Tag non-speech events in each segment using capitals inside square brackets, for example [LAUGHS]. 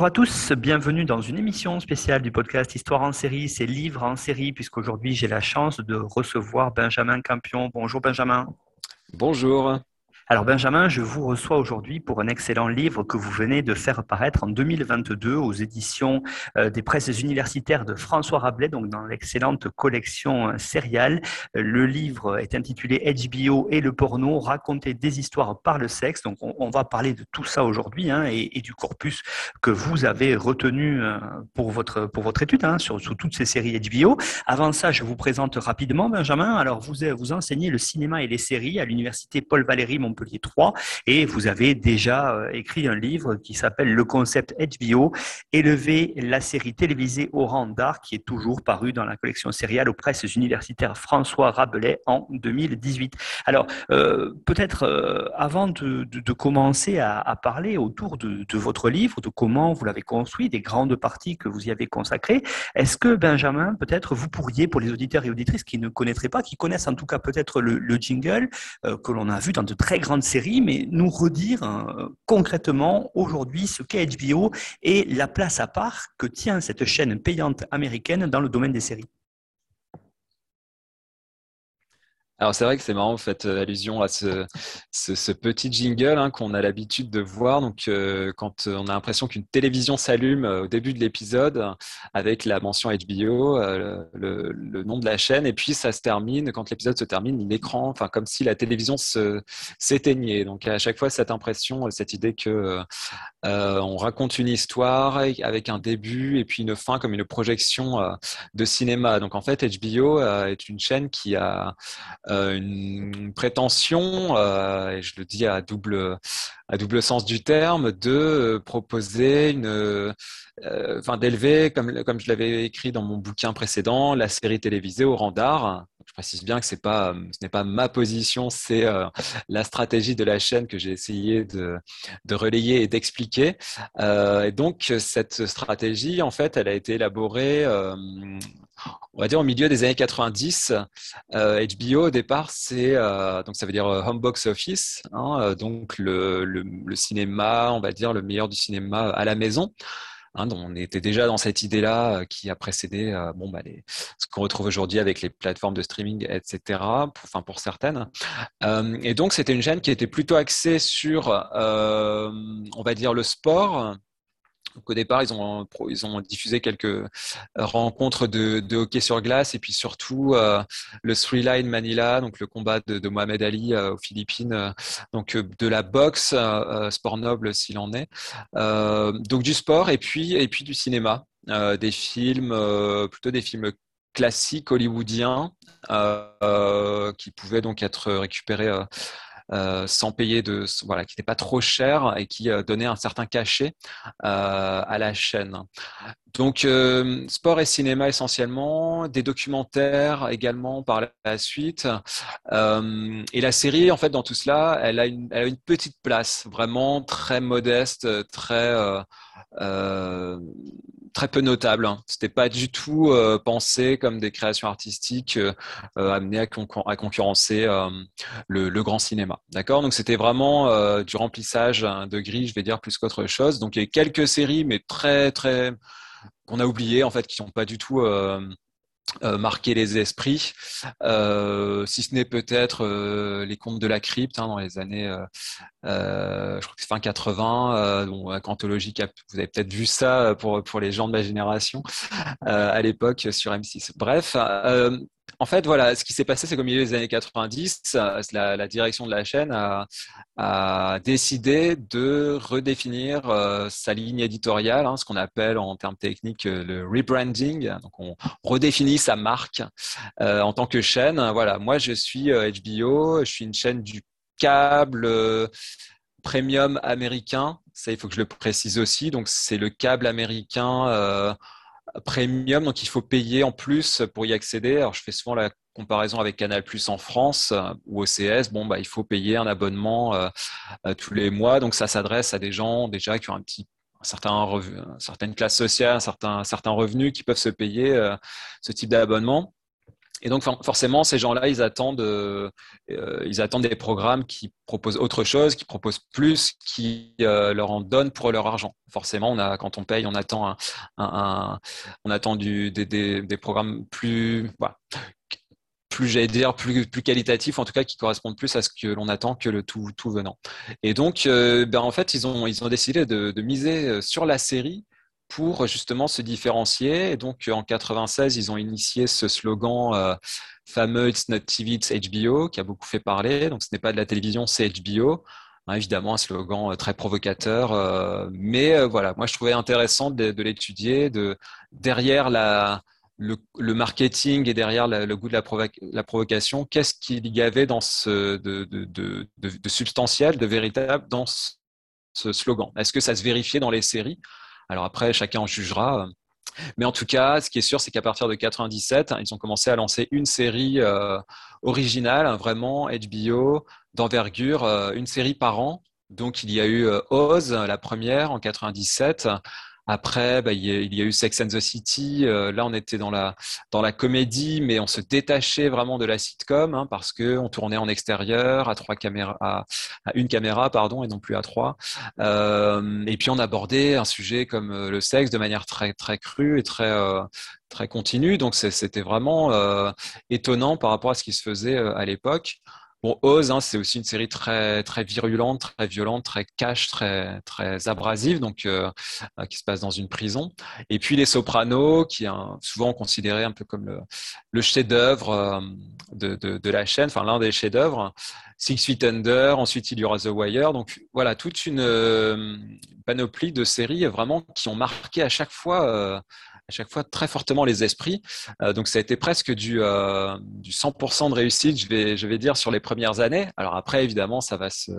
Bonjour à tous, bienvenue dans une émission spéciale du podcast Histoire en série, c'est Livres en série, puisqu'aujourd'hui j'ai la chance de recevoir Benjamin Campion. Bonjour Benjamin. Bonjour. Alors Benjamin, je vous reçois aujourd'hui pour un excellent livre que vous venez de faire paraître en 2022 aux éditions euh, des presses universitaires de François Rabelais, donc dans l'excellente collection Serial. Euh, le livre est intitulé HBO et le porno, raconter des histoires par le sexe. Donc on, va parler de tout ça aujourd'hui hein, et, du corpus que vous avez retenu euh, pour votre, pour votre étude hein, sur, sur, toutes ces séries HBO. Avant ça, je vous présente rapidement Benjamin. Alors vous, vous enseignez le cinéma et les séries à l'université Paul Valéry Montpellier Montpellier 3 et vous avez déjà euh, écrit un livre qui s'appelle Le concept HBO, élever la série télévisée au rang d'art qui est toujours paru dans la collection sériale aux presses universitaires François Rabelais en 2018. Alors euh, peut-être euh, avant de, commencer à, parler autour de, votre livre, de comment vous l'avez construit, des grandes parties que vous y avez consacrées, est-ce que Benjamin, peut-être vous pourriez, pour les auditeurs et auditrices qui ne connaîtraient pas, qui connaissent en tout cas peut-être le, jingle que l'on a vu dans de très grands grande série, mais nous redire hein, concrètement aujourd'hui ce qu'est HBO et la place à part que tient cette chaîne payante américaine dans le domaine des séries. Alors c'est vrai que c'est marrant, vous faites euh, allusion à ce, petit jingle hein, qu'on a l'habitude de voir. Donc euh, quand on a l'impression qu'une télévision s'allume euh, au début de l'épisode avec la mention HBO, le, nom de la chaîne, et puis ça se termine, quand l'épisode se termine, l'écran, enfin comme si la télévision s'éteignait. Donc à chaque fois cette impression, cette idée que on raconte une histoire avec un début et puis une fin comme une projection de cinéma. Donc en fait HBO est une chaîne qui a euh, une prétention, euh, et je le dis à double, à double sens du terme, de proposer une, enfin d'élever, comme, comme je l'avais écrit dans mon bouquin précédent, la série télévisée au rang d'art. Je précise bien que c'est pas, ce n'est pas ma position, c'est la stratégie de la chaîne que j'ai essayé de, de, relayer et d'expliquer. Euh, et donc cette stratégie, en fait, elle a été élaborée on va dire au milieu des années 90, HBO euh, au départ, c'est euh, donc ça veut dire euh, home box office, hein, donc le, cinéma, on va dire le meilleur du cinéma à la maison. Hein, on était déjà dans cette idée-là qui a précédé bon, bah, ce qu'on retrouve aujourd'hui avec les plateformes de streaming, etc., pour, enfin, pour certaines. et donc, c'était une chaîne qui était plutôt axée sur, on va dire, le sport, au départ, ils ont, ils ont diffusé quelques euh, rencontres de, hockey sur glace et puis surtout euh, le Three Line Manila, donc le combat de, Mohamed Ali euh, aux Philippines, donc de la boxe, sport noble s'il en est, donc du sport et puis et puis du cinéma, des films, plutôt des films classiques hollywoodiens qui pouvaient donc être récupérés euh, sans payer de voilà qui n'était pas trop cher et qui euh, donnait un certain cachet euh, à la chaîne. Donc sport et cinéma essentiellement, des documentaires également par la suite. et la série en fait dans tout cela, elle a une, elle a une petite place vraiment très modeste, très très peu notable. Hein. C'était pas du tout euh, pensé comme des créations artistiques euh, euh, amenées à, concurrencer le, grand cinéma. D'accord? Donc c'était vraiment du remplissage hein, de grilles, je vais dire plus qu'autre chose. Donc il y a quelques séries, mais très très qu'on a oubliées en fait, qui sont pas du tout euh, marquer les esprits, euh, si ce n'est peut-être euh, les contes de la crypte hein, dans les années, je crois que fin 80, bon, anthologie, vous avez peut-être vu ça pour, pour les gens de ma génération à l'époque sur M6. Bref, en fait, voilà, ce qui s'est passé, c'est qu'au milieu des années 90, la, direction de la chaîne a, décidé de redéfinir euh, sa ligne éditoriale, hein, ce qu'on appelle en termes techniques euh, le rebranding. Donc, on redéfinit sa marque euh, en tant que chaîne. Voilà, moi, je suis HBO, je suis une chaîne du câble premium américain. Ça, il faut que je le précise aussi. Donc, c'est le câble américain premium, donc il faut payer en plus pour y accéder. Alors, je fais souvent la comparaison avec Canal Plus en France ou OCS. Bon, bah, il faut payer un abonnement tous les mois. Donc, ça s'adresse à des gens déjà qui ont un petit un certain certaine classe sociale, certains revenus qui peuvent se payer ce type d'abonnement. Et donc forcément, ces gens-là, ils attendent, euh, ils attendent des programmes qui proposent autre chose, qui proposent plus, qui euh, leur en donnent pour leur argent. Forcément, on a, quand on paye, on attend, on attend des, programmes plus, voilà, plus j'allais dire plus, plus en tout cas qui correspondent plus à ce que l'on attend que le tout, venant. Et donc, euh, ben, en fait, ils ont, ils ont décidé de miser sur la série pour justement se différencier. Et donc, en 96, ils ont initié ce slogan euh, fameux It's not TV, it's HBO, qui a beaucoup fait parler. Donc, ce n'est pas de la télévision, c'est HBO. Hein, évidemment, un slogan euh, très provocateur. Euh, mais voilà, moi, je trouvais intéressant de, l'étudier. De, derrière le, marketing et derrière le goût de la, provocation, qu'est-ce qu'il y avait dans ce, de, substantiel, de véritable dans ce slogan? Est-ce que ça se vérifiait dans les séries? Alors après, chacun en jugera. Mais en tout cas, ce qui est sûr, c'est qu'à partir de 97, ils ont commencé à lancer une série euh, originale, vraiment HBO, d'envergure, euh, une série par an. Donc il y a eu euh, Oz, la première en 97, après, bah, il, y a, eu Sex and the City. Euh, là, on était dans la, dans la comédie, mais on se détachait vraiment de la sitcom hein, parce qu'on tournait en extérieur à, trois caméras, à, une caméra pardon, et non plus à trois. Euh, et puis, on abordait un sujet comme euh, le sexe de manière très, très crue et très, très continue. Donc, c'était vraiment étonnant par rapport à ce qui se faisait à l'époque. Bon, Oz, hein, c'est aussi une série très très virulente, très violente, très cash, très très abrasive, donc euh, euh, qui se passe dans une prison. Et puis Les Sopranos, qui est souvent considéré un peu comme le, chef-d'œuvre euh, de, la chaîne, enfin l'un des chefs-d'œuvre. Six Feet Under, ensuite il y aura The Wire. Donc voilà, toute une panoplie de séries vraiment qui ont marqué à chaque fois à chaque fois très fortement les esprits. Euh, donc ça a été presque du, euh, du 100% de réussite, je vais, je vais dire, sur les premières années. Alors après, évidemment, ça va se,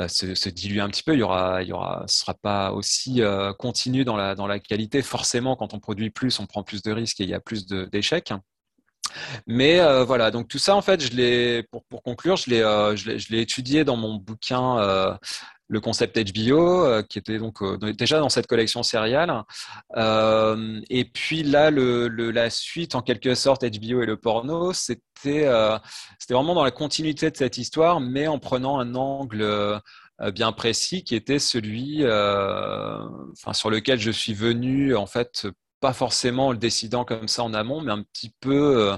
euh, diluer un petit peu. Il y aura, il y aura, ce sera pas aussi continu dans la, dans la qualité. Forcément, quand on produit plus, on prend plus de risques et il y a plus d'échecs. Mais voilà, donc tout ça, en fait, je l'ai, pour, pour conclure, je l'ai, je l'ai, étudié dans mon bouquin le concept HBO, euh, qui était donc euh, déjà dans cette collection sériale. Euh, et puis là, le, la suite, en quelque sorte, HBO et le porno, c'était vraiment dans la continuité de cette histoire, mais en prenant un angle bien précis qui était celui enfin, sur lequel je suis venu, en fait, pas forcément le décidant comme ça en amont, mais un petit peu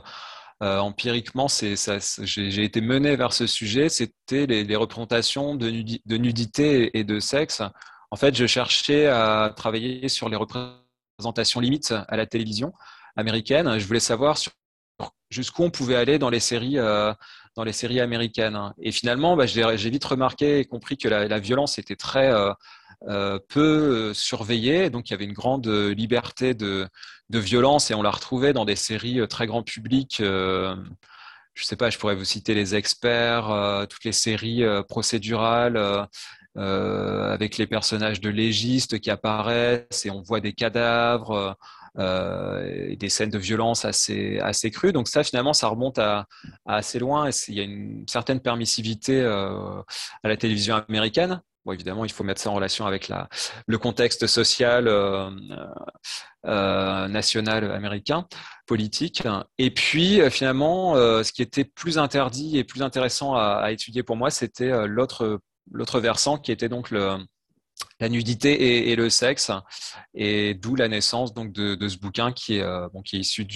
euh, empiriquement, j'ai été mené vers ce sujet. C'était les, représentations de, nudité et de sexe. En fait, je cherchais à travailler sur les représentations limites à la télévision américaine. Je voulais savoir jusqu'où on pouvait aller dans les séries, euh, américaines. Et finalement, bah, j'ai vite remarqué et compris que la, violence était très euh, peu euh, surveillée, donc il y avait une grande euh, liberté de, violence et on la retrouvait dans des séries très grand public. je ne sais pas, je pourrais vous citer les experts, toutes les séries procédurales. avec les personnages de légistes qui apparaissent et on voit des cadavres, et des scènes de violence assez, assez crues. Donc ça, finalement, ça remonte à, assez loin et il y a une certaine permissivité à la télévision américaine. Bon, évidemment, il faut mettre ça en relation avec le contexte social euh, euh, national américain, politique. Et puis, euh, finalement, ce qui était plus interdit et plus intéressant à, étudier pour moi, c'était l'autre versant qui était donc le, la nudité et, le sexe, et d'où la naissance donc de, ce bouquin qui est, euh, bon, issu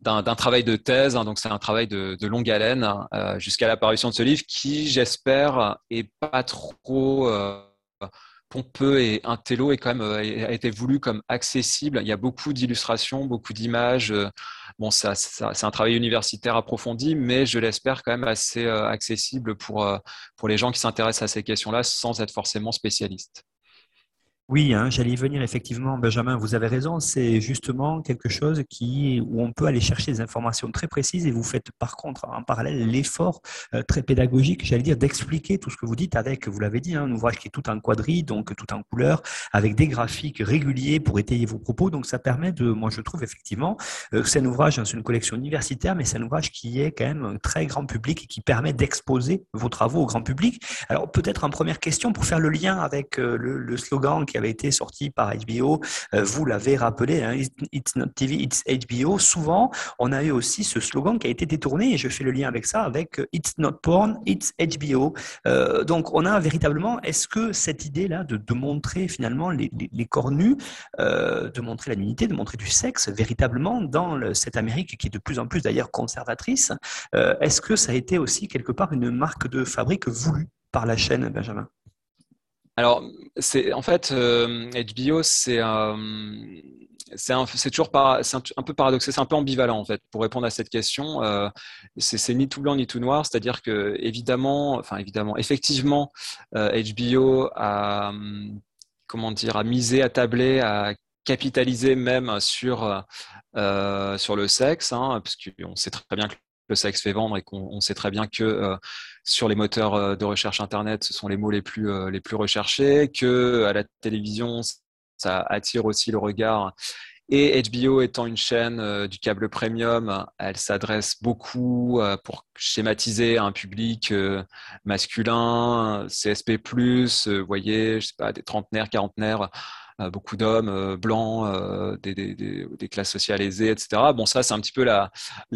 d'un, travail de thèse, hein, donc c'est un travail de, longue haleine euh, jusqu'à l'apparition de ce livre qui, j'espère, est pas trop euh, pompeux et intello et quand même a été voulu comme accessible. Il y a beaucoup d'illustrations, beaucoup d'images. Bon, ça, c'est un travail universitaire approfondi, mais je l'espère quand même assez accessible pour, pour les gens qui s'intéressent à ces questions-là sans être forcément spécialistes. Oui, hein, j'allais y venir effectivement, Benjamin, vous avez raison, c'est justement quelque chose qui, où on peut aller chercher des informations très précises et vous faites par contre en parallèle l'effort euh, très pédagogique, j'allais dire, d'expliquer tout ce que vous dites avec, vous l'avez dit, hein, un ouvrage qui est tout en quadrille, donc tout en couleur, avec des graphiques réguliers pour étayer vos propos, donc ça permet de, moi je trouve effectivement, euh, c'est un ouvrage, c'est une collection universitaire, mais c'est un ouvrage qui est quand même un très grand public et qui permet d'exposer vos travaux au grand public. Alors peut-être en première question, pour faire le lien avec euh, le, le slogan qui avait été sorti par HBO. Euh, vous l'avez rappelé, hein, It's not TV, it's HBO. Souvent, on a eu aussi ce slogan qui a été détourné, et je fais le lien avec ça, avec euh, It's not porn, it's HBO. Euh, donc, on a véritablement, est-ce que cette idée-là de, montrer finalement les, les, corps nus, de montrer la nudité, de montrer du sexe, véritablement dans cette Amérique qui est de plus en plus d'ailleurs conservatrice, est-ce que ça a été aussi quelque part une marque de fabrique voulue par la chaîne, Benjamin? Alors, en fait euh, HBO, c'est euh, c'est toujours un, peu paradoxal, c'est un peu ambivalent en fait pour répondre à cette question. Euh, c'est ni tout blanc ni tout noir, c'est-à-dire que évidemment, enfin évidemment, effectivement, HBO a comment dire, a misé, a tablé, a capitalisé même sur sur le sexe, hein, parce qu'on sait très bien que le sexe fait vendre et qu'on sait très bien que euh, sur les moteurs euh, de recherche internet, ce sont les mots les plus euh, les plus recherchés, que à la télévision, ça attire aussi le regard. Et HBO étant une chaîne du câble premium, elle s'adresse beaucoup pour schématiser un public masculin, CSP+, vous voyez, je sais pas, des trentenaires, quarantenaires euh, beaucoup d'hommes euh, blancs, euh, des, classes sociales aisées, etc. Bon, ça, c'est un petit peu la,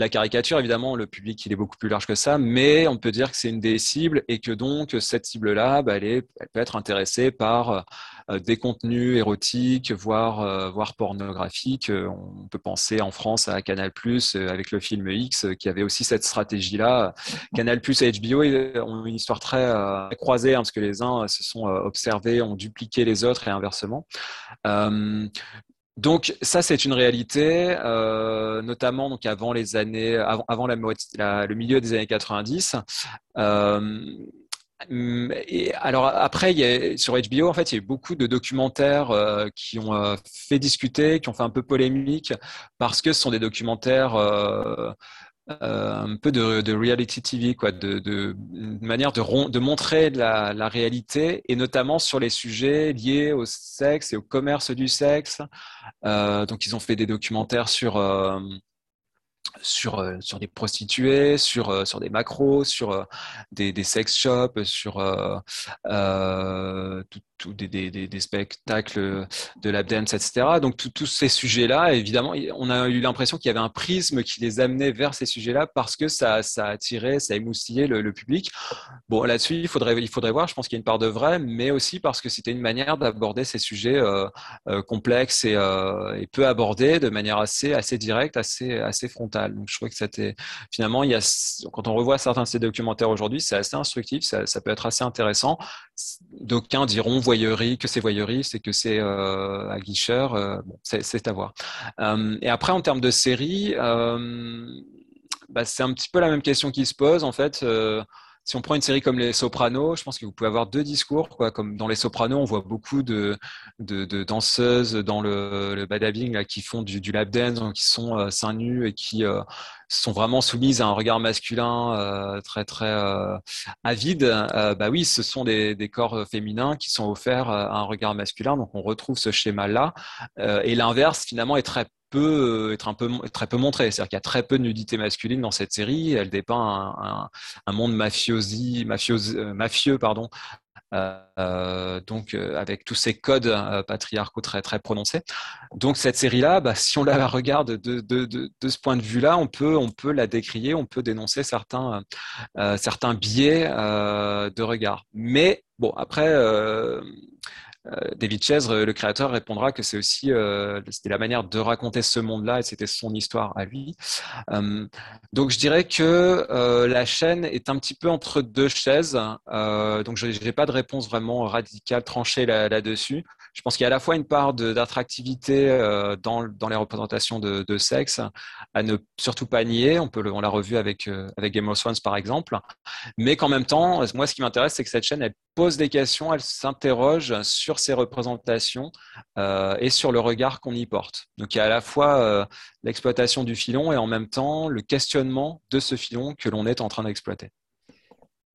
caricature. Évidemment, le public, il est beaucoup plus large que ça, mais on peut dire que c'est une des cibles et que donc, cette cible-là, bah, elle peut être intéressée par des contenus érotiques, voire, voire pornographiques. On peut penser en France à Canal+, avec le film X, qui avait aussi cette stratégie-là. Canal+, et HBO ont une histoire très croisée, hein, parce que les uns se sont observés, ont dupliqué les autres et inversement. Euh, donc ça c'est une réalité, euh, notamment donc avant les années, avant, le milieu des années 90. Euh, et alors après, sur HBO, en fait, il y a eu beaucoup de documentaires qui ont fait discuter, qui ont fait un peu polémique, parce que ce sont des documentaires un peu de, reality TV, quoi, de, manière de, montrer la, réalité et notamment sur les sujets liés au sexe et au commerce du sexe. Euh, donc ils ont fait des documentaires sur euh, sur, euh, sur des prostituées, sur, euh, sur des macros, sur des, sex shops, sur euh, tout, des, spectacles de la dance, etc. Donc tous ces sujets-là, évidemment, on a eu l'impression qu'il y avait un prisme qui les amenait vers ces sujets-là parce que ça, ça attirait, ça émoustillait le, le public. Bon, là-dessus, il faudrait, il faudrait voir, je pense qu'il y a une part de vrai, mais aussi parce que c'était une manière d'aborder ces sujets euh, euh, complexes et, euh, et, peu abordés de manière assez, assez directe, assez, assez frontale. Donc je crois que c'était finalement, il y a, quand on revoit certains de ces documentaires aujourd'hui, c'est assez instructif, ça, ça peut être assez intéressant. D'aucuns diront que c'est voyeuriste et que c'est euh, aguicheur. Euh, bon, c'est à voir. Euh, et après, en termes de série, euh, bah, c'est un petit peu la même question qui se pose en fait. Euh, si on prend une série comme Les Sopranos, je pense que vous pouvez avoir deux discours. Comme dans Les Sopranos, on voit beaucoup de, danseuses dans le, le qui font du, lap dance, qui sont euh, seins nus et qui euh, sont vraiment soumises à un regard masculin euh, très très euh, avide. Euh, bah oui, ce sont des, corps féminins qui sont offerts à un regard masculin, donc on retrouve ce schéma-là. et l'inverse, finalement, est très peut être un peu très peu montré. C'est-à-dire qu'il y a très peu de nudité masculine dans cette série. Elle dépeint un, un, un monde mafiosi, mafiose, mafieux, pardon, euh, donc euh, avec tous ces codes euh, patriarcaux très très prononcés. Donc cette série-là, bah, si on la regarde de, ce point de vue-là, on peut on peut la décrier, on peut dénoncer certains certains biais de regard. Mais bon après David Chesre, euh, le créateur, répondra que c'est aussi euh, c'était la manière de raconter ce monde-là et c'était son histoire à lui. donc je dirais que la chaîne est un petit peu entre deux chaises. donc je n'ai pas de réponse vraiment radicale, tranchée là-dessus. Je pense qu'il y a à la fois une part d'attractivité dans, dans, les représentations de, sexe à ne surtout pas nier. On, l'a revu avec, avec Game of Thrones par exemple. Mais qu'en même temps, moi, ce qui m'intéresse, c'est que cette chaîne, elle pose des questions, elle s'interroge sur ces représentations et sur le regard qu'on y porte. Donc il y a à la fois l'exploitation du filon et en même temps le questionnement de ce filon que l'on est en train d'exploiter.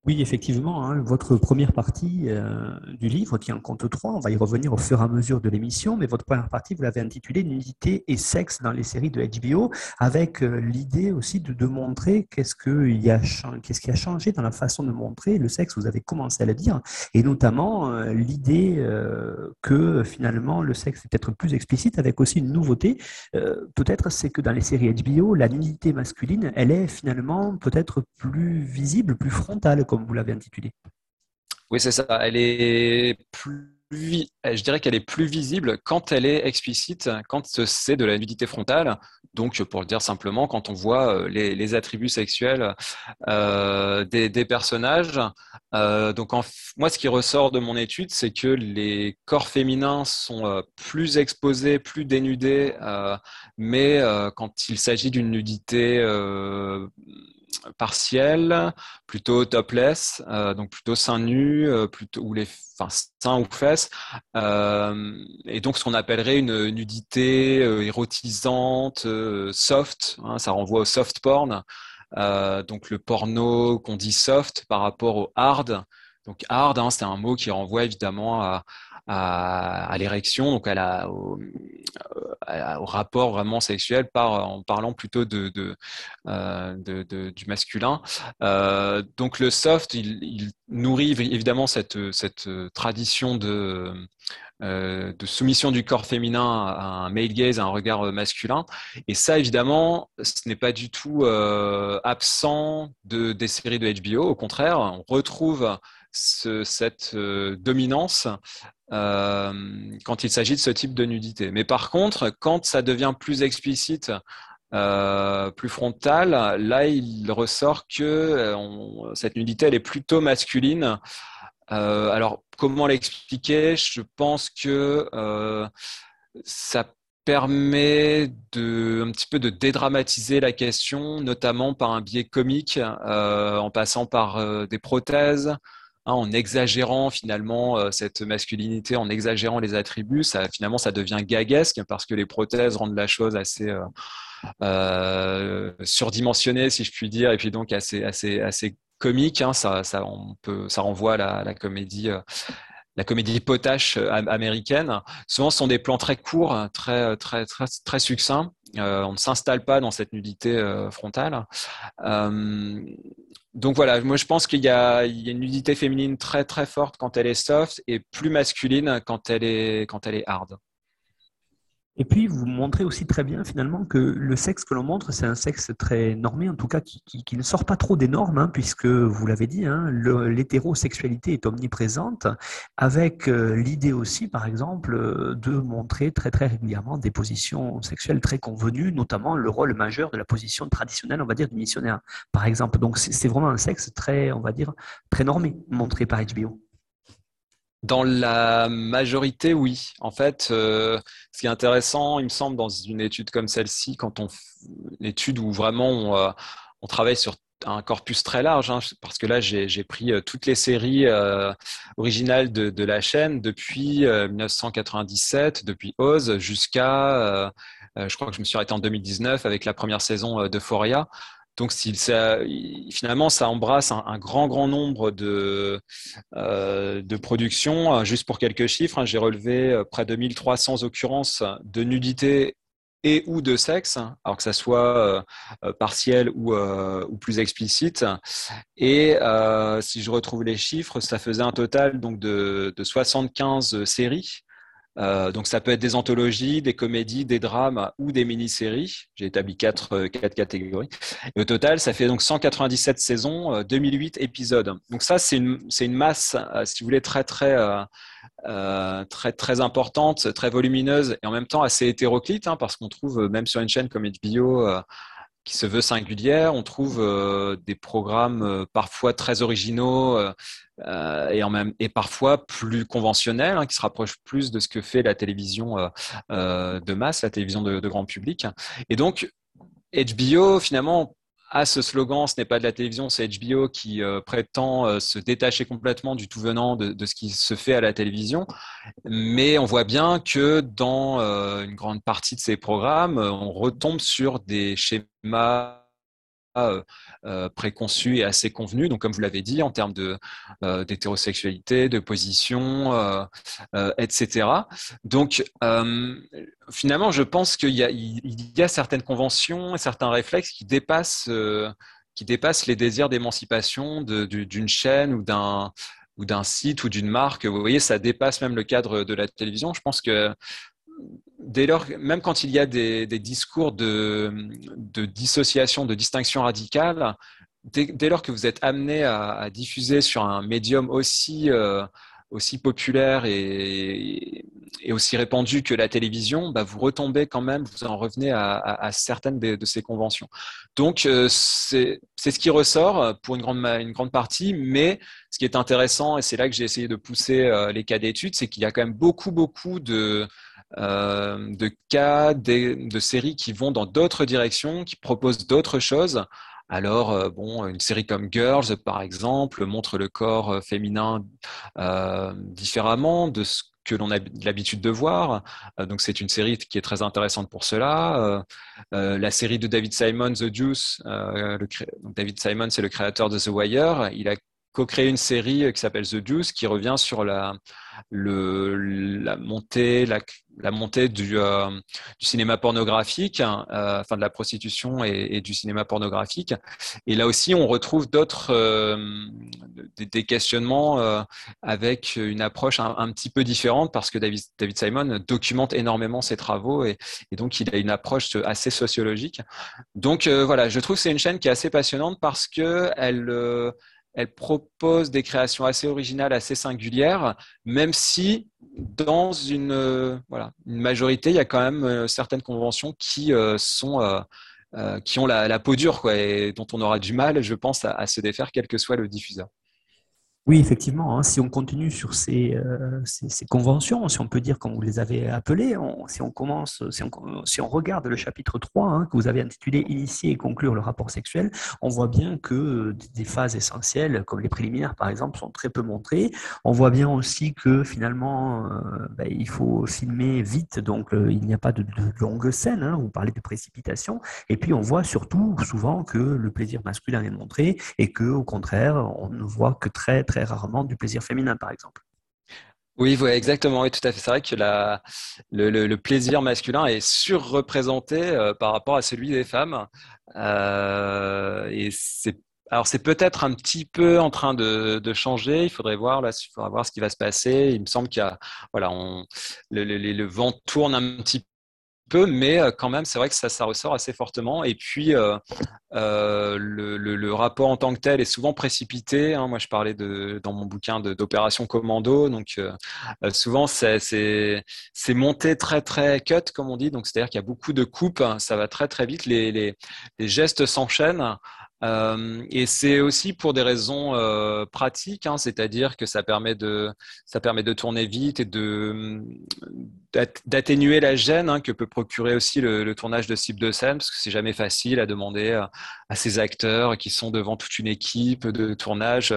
Oui, effectivement, hein, votre première partie euh, du livre qui en compte trois, on va y revenir au fur et à mesure de l'émission, mais votre première partie, vous l'avez intitulée Nudité et sexe dans les séries de HBO, avec euh, l'idée aussi de, montrer qu'est-ce, y a, qu'est-ce qui a changé dans la façon de montrer le sexe, vous avez commencé à le dire, et notamment euh, l'idée que finalement le sexe est peut-être plus explicite, avec aussi une nouveauté, peut-être c'est que dans les séries HBO, la nudité masculine, elle est finalement peut-être plus visible, plus frontale, comme vous l'avez intitulé. Oui, c'est ça. Elle est plus je dirais qu'elle est plus visible quand elle est explicite, quand c'est de la nudité frontale. Donc, pour le dire simplement, quand on voit euh, les, attributs sexuels euh, des, personnages. Euh, donc, moi, ce qui ressort de mon étude, c'est que les corps féminins sont plus exposés, plus dénudés, mais quand il s'agit d'une nudité partiel, plutôt topless, euh, donc plutôt seins nus, euh, plutôt ou les, enfin seins ou fesses, euh, et donc ce qu'on appellerait une nudité érotisante, soft. Hein, ça renvoie au soft porn. donc le porno qu'on dit soft par rapport au hard. Donc hard, hein, c'est un mot qui renvoie évidemment à, à, l'érection, donc à la, au, rapport vraiment sexuel en parlant plutôt de, euh, du masculin. Euh, donc le soft, il, nourrit évidemment cette, cette tradition de, euh, de soumission du corps féminin à un male gaze, à un regard masculin. Et ça, évidemment, ce n'est pas du tout absent de, des séries de HBO. Au contraire, on retrouve cette dominance euh, quand il s'agit de ce type de nudité. Mais par contre, quand ça devient plus explicite, euh, plus frontal, là, il ressort que euh, cette nudité, elle est plutôt masculine. alors, comment l'expliquer? Je pense que ça permet de, un petit peu de dédramatiser la question, notamment par un biais comique, en passant par des prothèses, Hein, en exagérant finalement euh, cette masculinité, en exagérant les attributs, ça, finalement ça devient gaguesque parce que les prothèses rendent la chose assez euh, euh, surdimensionnée, si je puis dire, et puis donc assez, assez, assez comique. Hein, ça, ça, on peut, ça renvoie à la, comédie la comédie potache américaine. Souvent, ce sont des plans très courts, très, très, très, très succincts. on ne s'installe pas dans cette nudité frontale donc voilà, moi je pense qu'il y, a une nudité féminine très très forte quand elle est soft et plus masculine quand elle est, quand elle est hard. Et puis, vous montrez aussi très bien finalement que le sexe que l'on montre, c'est un sexe très normé, en tout cas qui, ne sort pas trop des normes, hein, puisque vous l'avez dit, hein, l'hétérosexualité est omniprésente, avec euh, l'idée aussi, par exemple, euh, de montrer très très régulièrement des positions sexuelles très convenues, notamment le rôle majeur de la position traditionnelle, on va dire, du missionnaire, par exemple. Donc, c'est vraiment un sexe très, on va dire, très normé, montré par HBO. Dans la majorité, oui. En fait, euh, ce qui est intéressant, il me semble, dans une étude comme celle-ci, quand on étude où vraiment on, euh, travaille sur un corpus très large, hein, parce que là, j'ai pris euh, toutes les séries originales de, la chaîne depuis 1997, depuis Oz, jusqu'à, je crois que je me suis arrêté en 2019 avec la première saison d'Euphoria. Donc, finalement, ça embrasse un, grand, grand nombre de, euh, de productions. Juste pour quelques chiffres, hein, j'ai relevé euh, près de 1300 occurrences de nudité et ou de sexe, alors que ça soit euh, partiel ou, plus explicite. Et si je retrouve les chiffres, ça faisait un total donc, de 75 séries euh, donc ça peut être des anthologies, des comédies, des drames ou des mini-séries. J'ai établi quatre, euh, catégories. Et au total, ça fait donc 197 saisons, 2008 euh, épisodes. Donc ça, c'est une, une, masse, si vous voulez, très très très très importante, très volumineuse et en même temps assez hétéroclite, hein, parce qu'on trouve même sur une chaîne comme HBO qui se veut singulière. On trouve des programmes parfois très originaux et, en même, et parfois plus conventionnels, hein, qui se rapprochent plus de ce que fait la télévision de masse, la télévision de grand public. Et donc, HBO, finalement, à ce slogan, ce n'est pas de la télévision, c'est HBO qui euh, prétend euh, se détacher complètement du tout venant de, ce qui se fait à la télévision. Mais on voit bien que dans euh, une grande partie de ces programmes, on retombe sur des schémas préconçu et assez convenu. Donc, comme vous l'avez dit, en termes euh, d'hétérosexualité, de position, etc. Donc, finalement, je pense qu'il y, a certaines conventions certains réflexes qui dépassent qui dépassent les désirs d'émancipation d'une chaîne ou d'un ou d'un site ou d'une marque. Vous voyez, ça dépasse même le cadre de la télévision. Je pense que dès lors, même quand il y a des, discours de, dissociation, de distinction radicale, dès, lors que vous êtes amené à, diffuser sur un médium aussi, euh, populaire et, aussi répandu que la télévision, bah, vous retombez quand même, vous en revenez à, certaines de, ces conventions. Donc, euh, c'est ce qui ressort pour une grande, une grande partie, mais ce qui est intéressant, et c'est là que j'ai essayé de pousser euh, les cas d'études, c'est qu'il y a quand même beaucoup, beaucoup de euh, de cas, de, séries qui vont dans d'autres directions, qui proposent d'autres choses. Alors, euh, bon, une série comme Girls, par exemple, montre le corps euh, féminin différemment de ce que l'on a l'habitude de voir. donc, c'est une série qui est très intéressante pour cela. la série de David Simon, The Juice, David Simon, c'est le créateur de The Wire. Il a co-créé une série qui s'appelle The Juice, qui revient sur la, montée, la, montée du, euh, cinéma pornographique, hein, euh, enfin de la prostitution et, du cinéma pornographique. Et là aussi, on retrouve d'autres euh, des, questionnements euh, avec une approche un, petit peu différente parce que David, Simon documente énormément ses travaux et, et, donc il a une approche assez sociologique. Donc voilà, je trouve que c'est une chaîne qui est assez passionnante parce que elle elle propose des créations assez originales, assez singulières, même si dans une, euh, majorité, il y a quand même euh, certaines conventions qui, euh, sont, ont la, peau dure quoi, et dont on aura du mal, je pense, à se défaire, quel que soit le diffuseur. Oui, effectivement, hein, si on continue sur ces, euh, ces, conventions, si on peut dire comme vous les avez appelées, si on commence, si on, regarde le chapitre 3 hein, que vous avez intitulé Initier et conclure le rapport sexuel, on voit bien que des phases essentielles, comme les préliminaires par exemple, sont très peu montrées. On voit bien aussi que finalement, euh, ben, il faut filmer vite, donc euh, il n'y a pas de, de longues scènes, hein, vous parlez de précipitation, et puis on voit surtout souvent que le plaisir masculin est montré et que au contraire, on ne voit que très, très rarement du plaisir féminin, par exemple. Oui, exactement. Oui, tout à fait. C'est vrai que la, le, plaisir masculin est surreprésenté euh, par rapport à celui des femmes. Euh, et c'est alors c'est peut-être un petit peu en train de, changer. Il faudrait voir là, il faudra voir ce qui va se passer. Il me semble qu'il y a, voilà, on, le, le, vent tourne un petit peu mais euh, quand même, c'est vrai que ça, ressort assez fortement. Et puis, euh, euh, le, rapport en tant que tel est souvent précipité. Hein. Moi, je parlais de, dans mon bouquin d'opération commando. Donc, souvent, c'est monté très, très cut, comme on dit. Donc, c'est-à-dire qu'il y a beaucoup de coupes. Ça va très, très vite. Les gestes s'enchaînent. Euh, et c'est aussi pour des raisons euh, pratiques, hein, c'est-à-dire que ça permet de ça permet de tourner vite et d'atténuer la gêne hein, que peut procurer aussi le, tournage de type de scène, parce que c'est jamais facile à demander à, ces acteurs qui sont devant toute une équipe de tournage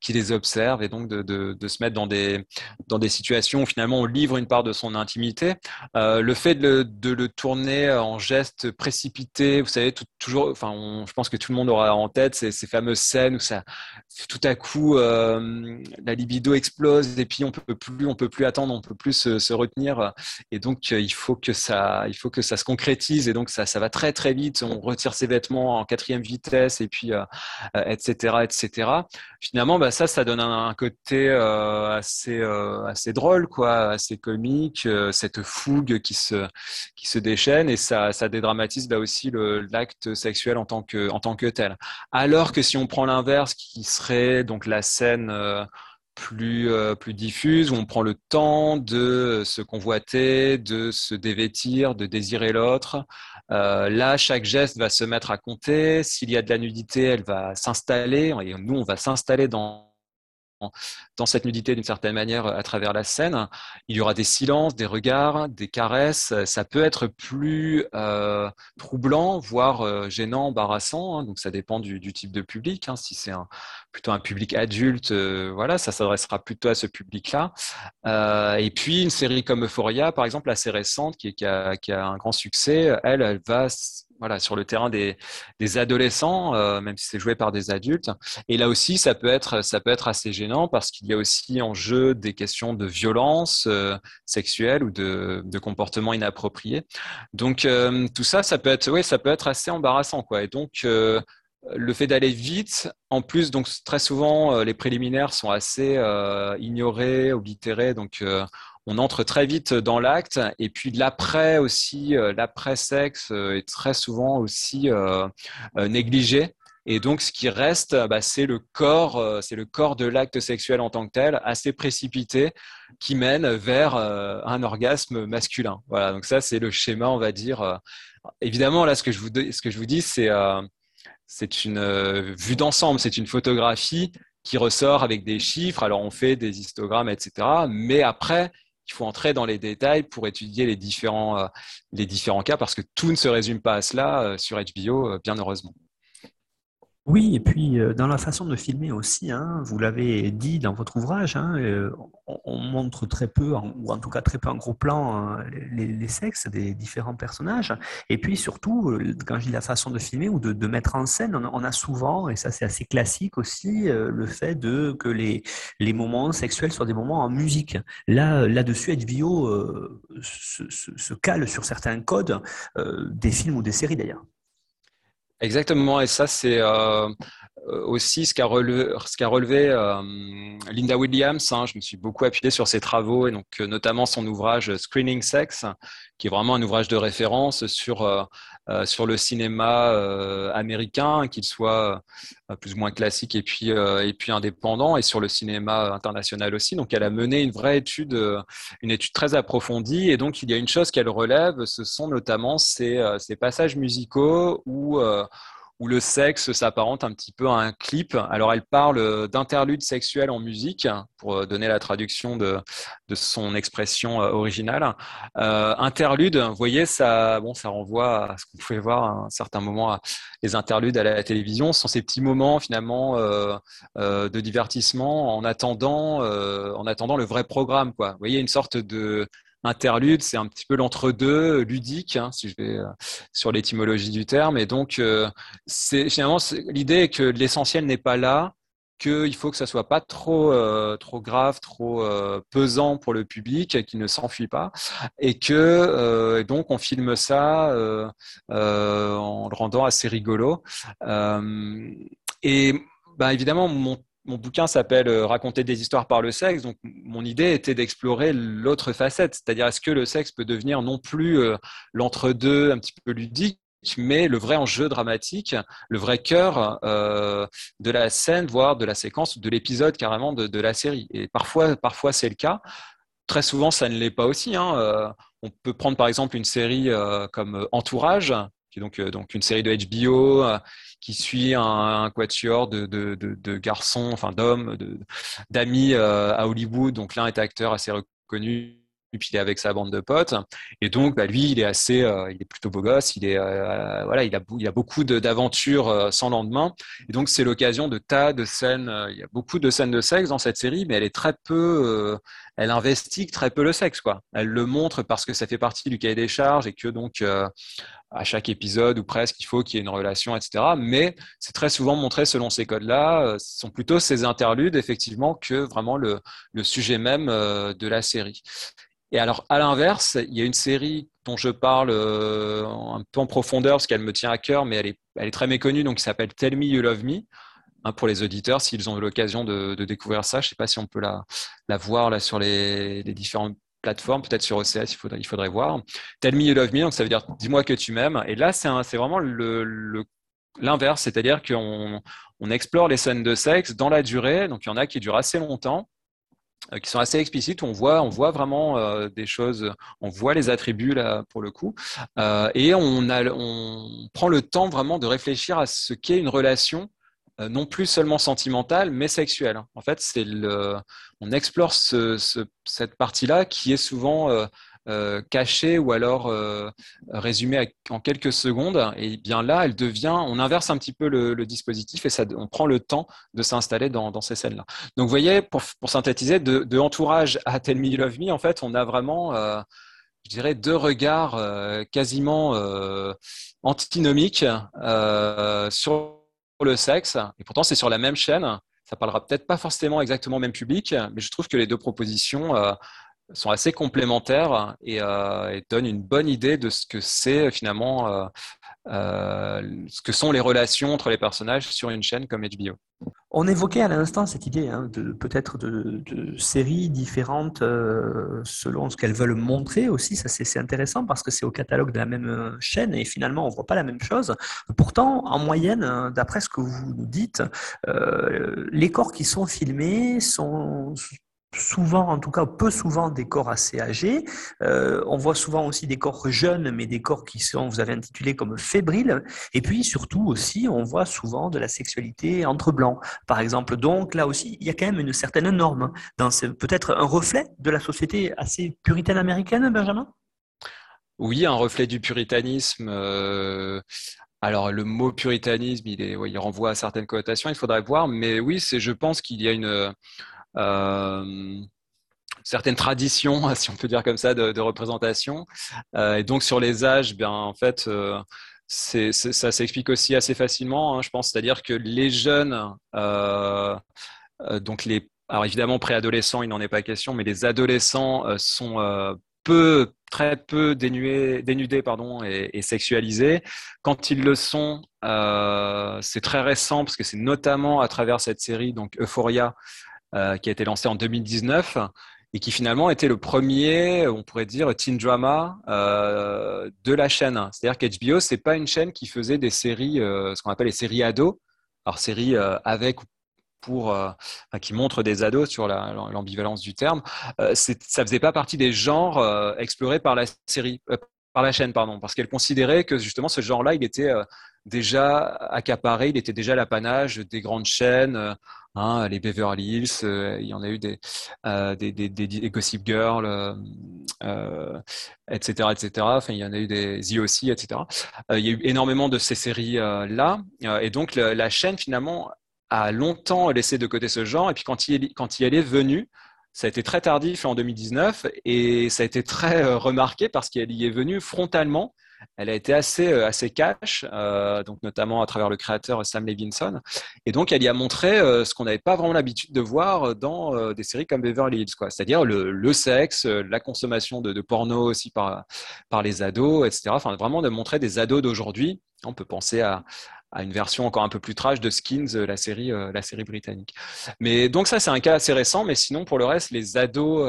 qui les observe et donc de, de, se mettre dans des dans des situations où finalement on livre une part de son intimité. Euh, le fait de, de, le tourner en geste précipité, vous savez, toujours, enfin, je pense que tout le monde aura en tête ces, ces, fameuses scènes où ça, tout à coup, euh, la libido explose et puis on peut plus, on peut plus attendre, on peut plus se, retenir. Et donc, euh, il faut que ça, il faut que ça se concrétise. Et donc, ça, ça va très très vite. On retire ses vêtements en quatrième vitesse et puis, etc., euh, etc. Finalement, bah, ça, ça donne un, côté assez, drôle, quoi, assez comique, cette fougue qui se, déchaîne et ça, dédramatise là aussi l'acte sexuel en tant que tel. Alors que si on prend l'inverse, qui serait donc la scène euh, plus, plus diffuse, où on prend le temps de se convoiter, de se dévêtir, de désirer l'autre. là, chaque geste va se mettre à compter. S'il y a de la nudité, elle va s'installer. Et nous, on va s'installer dans dans cette nudité d'une certaine manière à travers la scène. Il y aura des silences, des regards, des caresses. Ça peut être plus euh, troublant, voire euh, gênant, embarrassant. Hein. donc ça dépend du, type de public. Hein. si c'est plutôt un public adulte, euh, voilà, ça s'adressera plutôt à ce public-là. et puis une série comme Euphoria, par exemple, assez récente, qui, a, qui a un grand succès, elle, elle va voilà, sur le terrain des, adolescents, euh, même si c'est joué par des adultes. Et là aussi, ça peut être, ça peut être assez gênant parce qu'il y a aussi en jeu des questions de violence euh, sexuelle ou de, comportement inapproprié. Donc euh, tout ça, ça peut être, oui, ça peut être assez embarrassant, quoi. Et donc le fait d'aller vite, en plus, donc très souvent, les préliminaires sont assez ignorés, oblitérés, donc on entre très vite dans l'acte et puis l'après aussi, euh, l'après-sexe euh, est très souvent aussi euh, négligé. Et donc, ce qui reste, bah, c'est le corps, c'est le corps de l'acte sexuel en tant que tel, assez précipité, qui mène vers un orgasme masculin. Voilà. Donc ça, c'est le schéma, on va dire. Évidemment, là, ce que je vous, ce que je vous dis, c'est c'est une vue d'ensemble, c'est une photographie qui ressort avec des chiffres. Alors, on fait des histogrammes, etc. Mais après, il faut entrer dans les détails pour étudier les différents, euh, les différents cas parce que tout ne se résume pas à cela euh, sur HBO, euh, bien heureusement. Oui, et puis dans la façon de filmer aussi, hein, vous l'avez dit dans votre ouvrage, hein, on, montre très peu, ou en tout cas très peu en gros plan, hein, les, sexes des différents personnages. Et puis surtout, quand je dis la façon de filmer ou de, mettre en scène, on, a souvent, et ça c'est assez classique aussi, le fait que les, moments sexuels soient des moments en musique. Là, là-dessus, HBO se, se, cale sur certains codes des films ou des séries d'ailleurs. Exactement, et ça c'est euh, aussi ce qu'a relevé, euh, Linda Williams. Hein. je me suis beaucoup appuyé sur ses travaux et donc euh, notamment son ouvrage Screening Sex, qui est vraiment un ouvrage de référence sur euh, sur le cinéma euh, américain, qu'il soit euh, plus ou moins classique et puis, et puis indépendant, et sur le cinéma international aussi. Donc, elle a mené une vraie étude, une étude très approfondie. Et donc, il y a une chose qu'elle relève, ce sont notamment ces, ces passages musicaux où où le sexe s'apparente un petit peu à un clip. Alors elle parle d'interlude sexuel en musique, pour donner la traduction de, son expression euh, originale. Euh, interlude, vous voyez, ça, bon, ça renvoie à ce qu'on pouvait voir à un certain moment, les interludes à la télévision. Ce sont ces petits moments finalement euh, euh de divertissement en attendant, euh, en attendant le vrai programme. Quoi. Vous voyez, une sorte de interlude, c'est un petit peu l'entre-deux ludique, hein, si je vais euh, sur l'étymologie du terme. Et donc, euh, c'est finalement l'idée est que l'essentiel n'est pas là, qu'il faut que ça soit pas trop euh, trop grave, trop pesant pour le public, qu'il ne s'enfuit pas, et que donc on filme ça en le rendant assez rigolo. et bah, évidemment, mon mon bouquin s'appelle euh, Raconter des histoires par le sexe. Donc, mon idée était d'explorer l'autre facette, c'est-à-dire est-ce que le sexe peut devenir non plus euh, l'entre-deux un petit peu ludique, mais le vrai enjeu dramatique, le vrai cœur euh, de la scène, voire de la séquence, de l'épisode carrément de, la série. Et parfois, parfois c'est le cas. Très souvent, ça ne l'est pas aussi. Hein. on peut prendre par exemple une série comme Entourage, qui est donc une série de HBO qui suit un, quatuor de, de, de, garçons, enfin d'hommes, d'amis euh, à Hollywood. Donc l'un est acteur assez reconnu, puis il est avec sa bande de potes. Et donc, bah, lui, il est assez, euh, il est plutôt beau gosse. Il est, euh, voilà, il a, il a beaucoup d'aventures sans lendemain. Et donc, c'est l'occasion de tas de scènes. il y a beaucoup de scènes de sexe dans cette série, mais elle est très peu, elle investigue très peu le sexe, quoi. Elle le montre parce que ça fait partie du cahier des charges et que donc, à chaque épisode ou presque, il faut qu'il y ait une relation, etc. Mais c'est très souvent montré selon ces codes-là. Euh, ce sont plutôt ces interludes, effectivement, que vraiment le, sujet même euh, de la série. Et alors, à l'inverse, il y a une série dont je parle euh, un peu en profondeur parce qu'elle me tient à cœur, mais elle est, elle est très méconnue, donc qui s'appelle Tell Me You Love Me. Hein, pour les auditeurs, s'ils ont eu l'occasion de, découvrir ça, je ne sais pas si on peut la, voir là sur les, les différents plateforme, peut-être sur OCS, il faudrait, voir. Tell me you love me, donc ça veut dire dis-moi que tu m'aimes. Et là, c'est vraiment l'inverse, c'est-à-dire qu'on on explore les scènes de sexe dans la durée. Donc il y en a qui durent assez longtemps. qui sont assez explicites. On voit, on voit vraiment des choses, on voit les attributs là pour le coup, et on, prend le temps vraiment de réfléchir à ce qu'est une relation euh, non plus seulement sentimentale, mais sexuelle. En fait, c'est le, on explore cette partie-là qui est souvent euh, euh, cachée ou alors résumée en quelques secondes. Et bien là, elle devient, on inverse un petit peu le, dispositif et ça, on prend le temps de s'installer dans, ces scènes-là. Donc, vous voyez, pour, synthétiser, de, entourage à Tell Me Love Me, en fait, on a vraiment je dirais, deux regards quasiment antinomiques sur le sexe, et pourtant c'est sur la même chaîne. Ça parlera peut-être pas forcément exactement au même public, mais je trouve que les deux propositions euh, sont assez complémentaires euh, et, donnent une bonne idée de ce que c'est finalement euh, euh, ce que sont les relations entre les personnages sur une chaîne comme HBO. On évoquait à l'instant cette idée hein, de peut-être de, séries différentes euh, selon ce qu'elles veulent montrer aussi. Ça c'est intéressant parce que c'est au catalogue de la même euh, chaîne et finalement on voit pas la même chose. Pourtant, en moyenne, d'après ce que vous nous dites, les corps qui sont filmés sont souvent, en tout cas peu souvent, des corps assez âgés. Euh, on voit souvent aussi des corps jeunes, mais des corps qui sont, vous avez intitulé comme fébriles. Et puis surtout aussi, on voit souvent de la sexualité entre blancs, par exemple. Donc là aussi, il y a quand même une certaine norme. Dans peut-être un reflet de la société assez puritaine américaine, Benjamin? Oui, un reflet du puritanisme. Euh, alors le mot puritanisme, il, il renvoie à certaines connotations, il faudrait voir, mais oui, c'est, je pense qu'il y a une, certaines traditions, [LAUGHS] si on peut dire comme ça, de, représentation. Euh, et donc sur les âges, bien en fait, euh, ça s'explique aussi assez facilement, hein, je pense. C'est-à-dire que les jeunes, donc les, alors évidemment préadolescents, il n'en est pas question, mais les adolescents sont peu, très peu dénués, dénudés pardon, et, et, sexualisés. Quand ils le sont, c'est très récent parce que c'est notamment à travers cette série, donc Euphoria, euh, qui a été lancé en 2019 et qui finalement était le premier, on pourrait dire, teen drama euh, de la chaîne. C'est-à-dire qu'HBO, c'est pas une chaîne qui faisait des séries, euh, ce qu'on appelle les séries ados, alors séries avec pour qui montrent des ados sur l'ambivalence du terme. ça faisait pas partie des genres explorés par la série, par la chaîne, pardon, parce qu'elle considérait que justement ce genre-là, il était déjà accaparé, il était déjà l'apanage des grandes chaînes, Hein, les Beverly Hills, euh, il y en a eu des, euh, Gossip Girl, etc., euh, etc. Enfin, il y en a eu des The etc. il y a eu énormément de ces séries-là. et donc, la chaîne, finalement, a longtemps laissé de côté ce genre. Et puis, quand il, quand il est venue, ça a été très tardif en 2019 et ça a été très remarqué parce qu'elle y est venue frontalement elle a été assez, euh, assez cash, euh, donc notamment à travers le créateur Sam Levinson. Et donc, elle y a montré euh, ce qu'on n'avait pas vraiment l'habitude de voir dans des séries comme Beverly Hills, c'est-à-dire le, sexe, la consommation de, porno aussi par, par les ados, etc. Enfin, vraiment de montrer des ados d'aujourd'hui. On peut penser à, une version encore un peu plus trash de Skins, la série, la série britannique. Mais donc ça, c'est un cas assez récent, mais sinon, pour le reste, les ados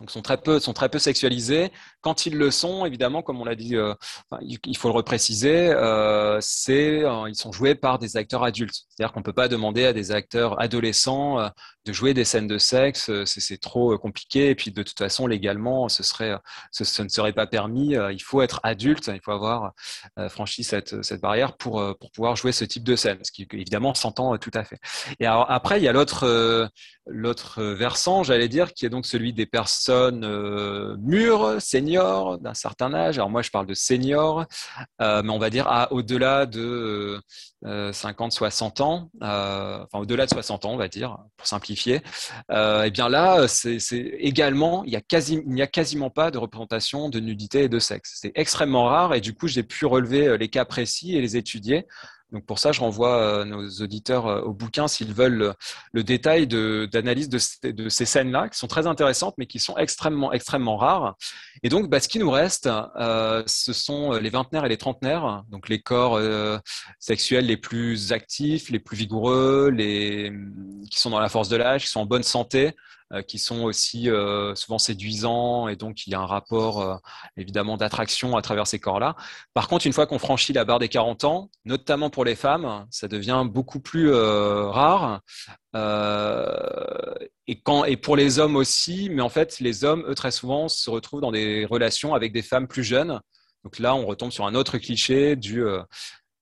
donc sont très peu sont très peu sexualisés. Quand ils le sont, évidemment, comme on l'a dit, euh, il faut le repréciser, euh, c'est euh, ils sont joués par des acteurs adultes. C'est-à-dire qu'on peut pas demander à des acteurs adolescents jouer des scènes de sexe, c'est trop compliqué. Et puis de toute façon, légalement, ce serait ce, ne serait pas permis. Il faut être adulte, il faut avoir franchi cette, cette barrière pour pour pouvoir jouer ce type de scène, ce qui évidemment s'entend tout à fait. Et alors, après, il y a l'autre l'autre versant, j'allais dire, qui est donc celui des personnes euh, mûres, seniors, d'un certain âge. Alors moi, je parle de seniors, euh, mais on va dire au-delà de 50, euh, 60 ans, enfin au-delà de 60 ans, on va dire, pour simplifier. Et eh bien là, c'est également, il n'y a, a quasiment pas de représentation de nudité et de sexe. C'est extrêmement rare, et du coup, j'ai pu relever les cas précis et les étudier. Donc pour ça, je renvoie euh, nos auditeurs euh, au bouquin s'ils veulent le, détail d'analyse de, ces scènes-là, qui sont très intéressantes, mais qui sont extrêmement, extrêmement rares. Et donc, bah, ce qui nous reste, euh, ce sont les vingtenaires et les trentenaires, donc les corps sexuels les plus actifs, les plus vigoureux, les qui sont dans la force de l'âge, qui sont en bonne santé, qui sont aussi souvent séduisants et donc il y a un rapport évidemment d'attraction à travers ces corps-là. Par contre, une fois qu'on franchit la barre des 40 ans, notamment pour les femmes, ça devient beaucoup plus rare. et pour les hommes aussi, mais en fait, les hommes, eux, très souvent, se retrouvent dans des relations avec des femmes plus jeunes. Donc là, on retombe sur un autre cliché du,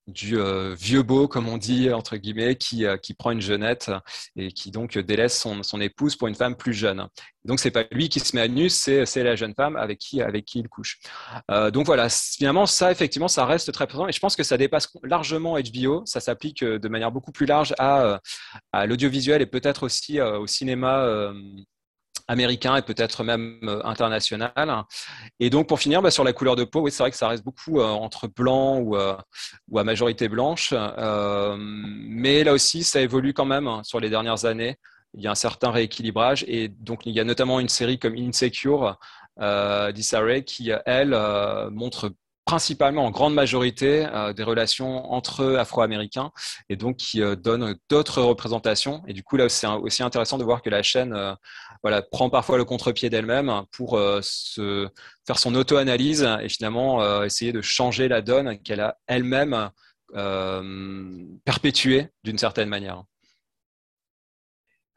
du euh, vieux beau, comme on dit, entre guillemets, qui, euh, qui prend une jeunette et qui donc délaisse son, son épouse pour une femme plus jeune. Donc, c'est pas lui qui se met à nu, c'est, la jeune femme avec qui, avec qui il couche. Euh, donc voilà, finalement, ça, effectivement, ça reste très présent et je pense que ça dépasse largement HBO. Ça s'applique de manière beaucoup plus large à, à l'audiovisuel et peut-être aussi au cinéma américain et peut-être même euh, international. Et donc, pour finir, bah, sur la couleur de peau, oui, c'est vrai que ça reste beaucoup euh, entre blanc ou, euh, ou, à majorité blanche. mais là aussi, ça évolue quand même hein, sur les dernières années. Il y a un certain rééquilibrage. Et donc, il y a notamment une série comme Insecure d'Issa qui, elle, montre principalement en grande majorité euh, des relations entre Afro-Américains et donc qui euh, donne d'autres représentations. Et du coup, là, c'est aussi intéressant de voir que la chaîne euh, prend parfois le contre-pied d'elle-même pour se faire son auto-analyse et finalement essayer de changer la donne qu'elle a elle-même perpétuée d'une certaine manière.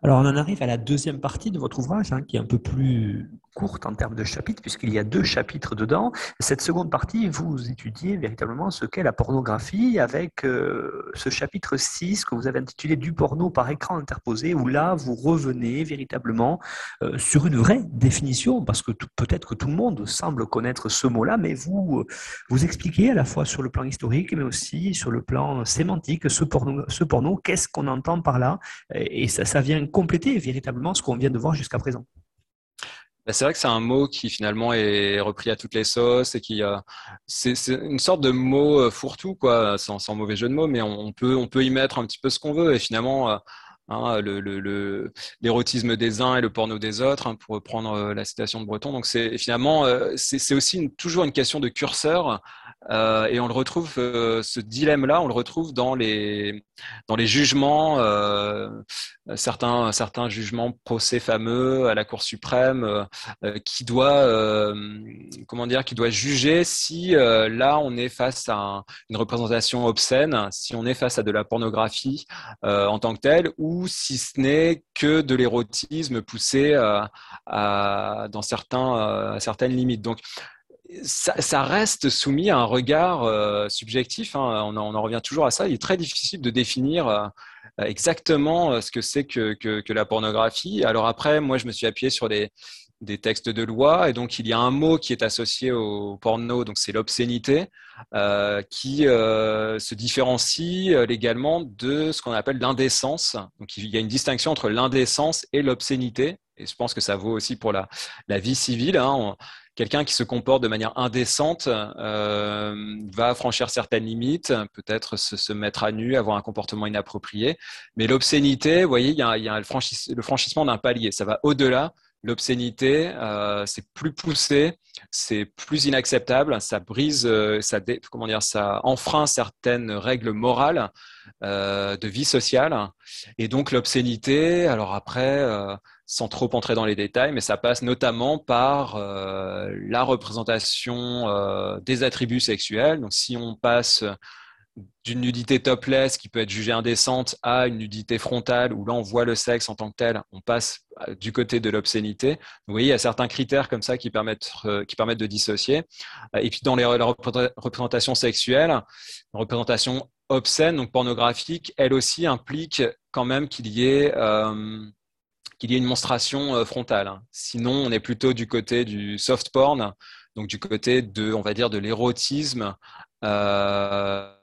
Alors, on en arrive à la deuxième partie de votre ouvrage, hein, qui est un peu plus courte en termes de chapitres, puisqu'il y a deux chapitres dedans. Cette seconde partie, vous étudiez véritablement ce qu'est la pornographie avec euh, ce chapitre 6 que vous avez intitulé Du porno par écran interposé, où là, vous revenez véritablement euh, sur une vraie définition, parce que peut-être que tout le monde semble connaître ce mot-là, mais vous, euh, vous expliquez à la fois sur le plan historique, mais aussi sur le plan sémantique, ce porno, ce porno qu'est-ce qu'on entend par là, et ça, ça vient compléter véritablement ce qu'on vient de voir jusqu'à présent. Bah, c'est vrai que c'est un mot qui finalement est repris à toutes les sauces et qui c'est une sorte de mot euh, fourre-tout quoi, sans, sans, mauvais jeu de mots, mais on, peut on peut y mettre un petit peu ce qu'on veut et finalement euh, hein, l'érotisme des uns et le porno des autres, hein, pour reprendre euh, la citation de Breton. Donc c'est finalement c'est aussi toujours une question de curseur euh, et on le retrouve, euh, ce dilemme-là, on le retrouve dans les, dans les jugements, euh, certains, certains jugements procès fameux à la Cour suprême, qui doit, comment dire, qui doit juger si là on est face à une représentation obscène, si on est face à de la pornographie en tant que telle, ou si ce n'est que de l'érotisme poussé à, dans certains, certaines limites. Donc ça, reste soumis à un regard euh, subjectif. Hein. On, en, revient toujours à ça. Il est très difficile de définir euh, exactement euh, ce que c'est que, la pornographie. Alors après, moi, je me suis appuyé sur des, textes de loi, et donc il y a un mot qui est associé au porno, donc c'est l'obscénité, qui se différencie légalement de ce qu'on appelle l'indécence. Donc il y a une distinction entre l'indécence et l'obscénité. Et je pense que ça vaut aussi pour la, la vie civile. Hein quelqu'un qui se comporte de manière indécente euh, va franchir certaines limites, peut-être se, mettre à nu, avoir un comportement inapproprié. Mais l'obscénité, vous voyez, il y a, le, franchissement d'un palier. Ça va au-delà. L'obscénité, euh, c'est plus poussé, c'est plus inacceptable, ça brise, euh, ça, comment dire, ça enfreint certaines règles morales de vie sociale. Et donc l'obscénité, alors après, sans trop entrer dans les détails, mais ça passe notamment par euh, la représentation euh, des attributs sexuels. Donc, si on passe d'une nudité topless qui peut être jugée indécente à une nudité frontale où là on voit le sexe en tant que tel, on passe euh, du côté de l'obscénité. Vous voyez, il y a certains critères comme ça qui permettent, qui permettent de dissocier. Et puis dans les, représentations sexuelles, une représentation obscène, donc pornographique, elle aussi implique quand même qu'il y ait qu'il y ait une monstration euh, frontale. Sinon, on est plutôt du côté du soft porn, donc du côté de, on va dire, de l'érotisme. Euh, euh,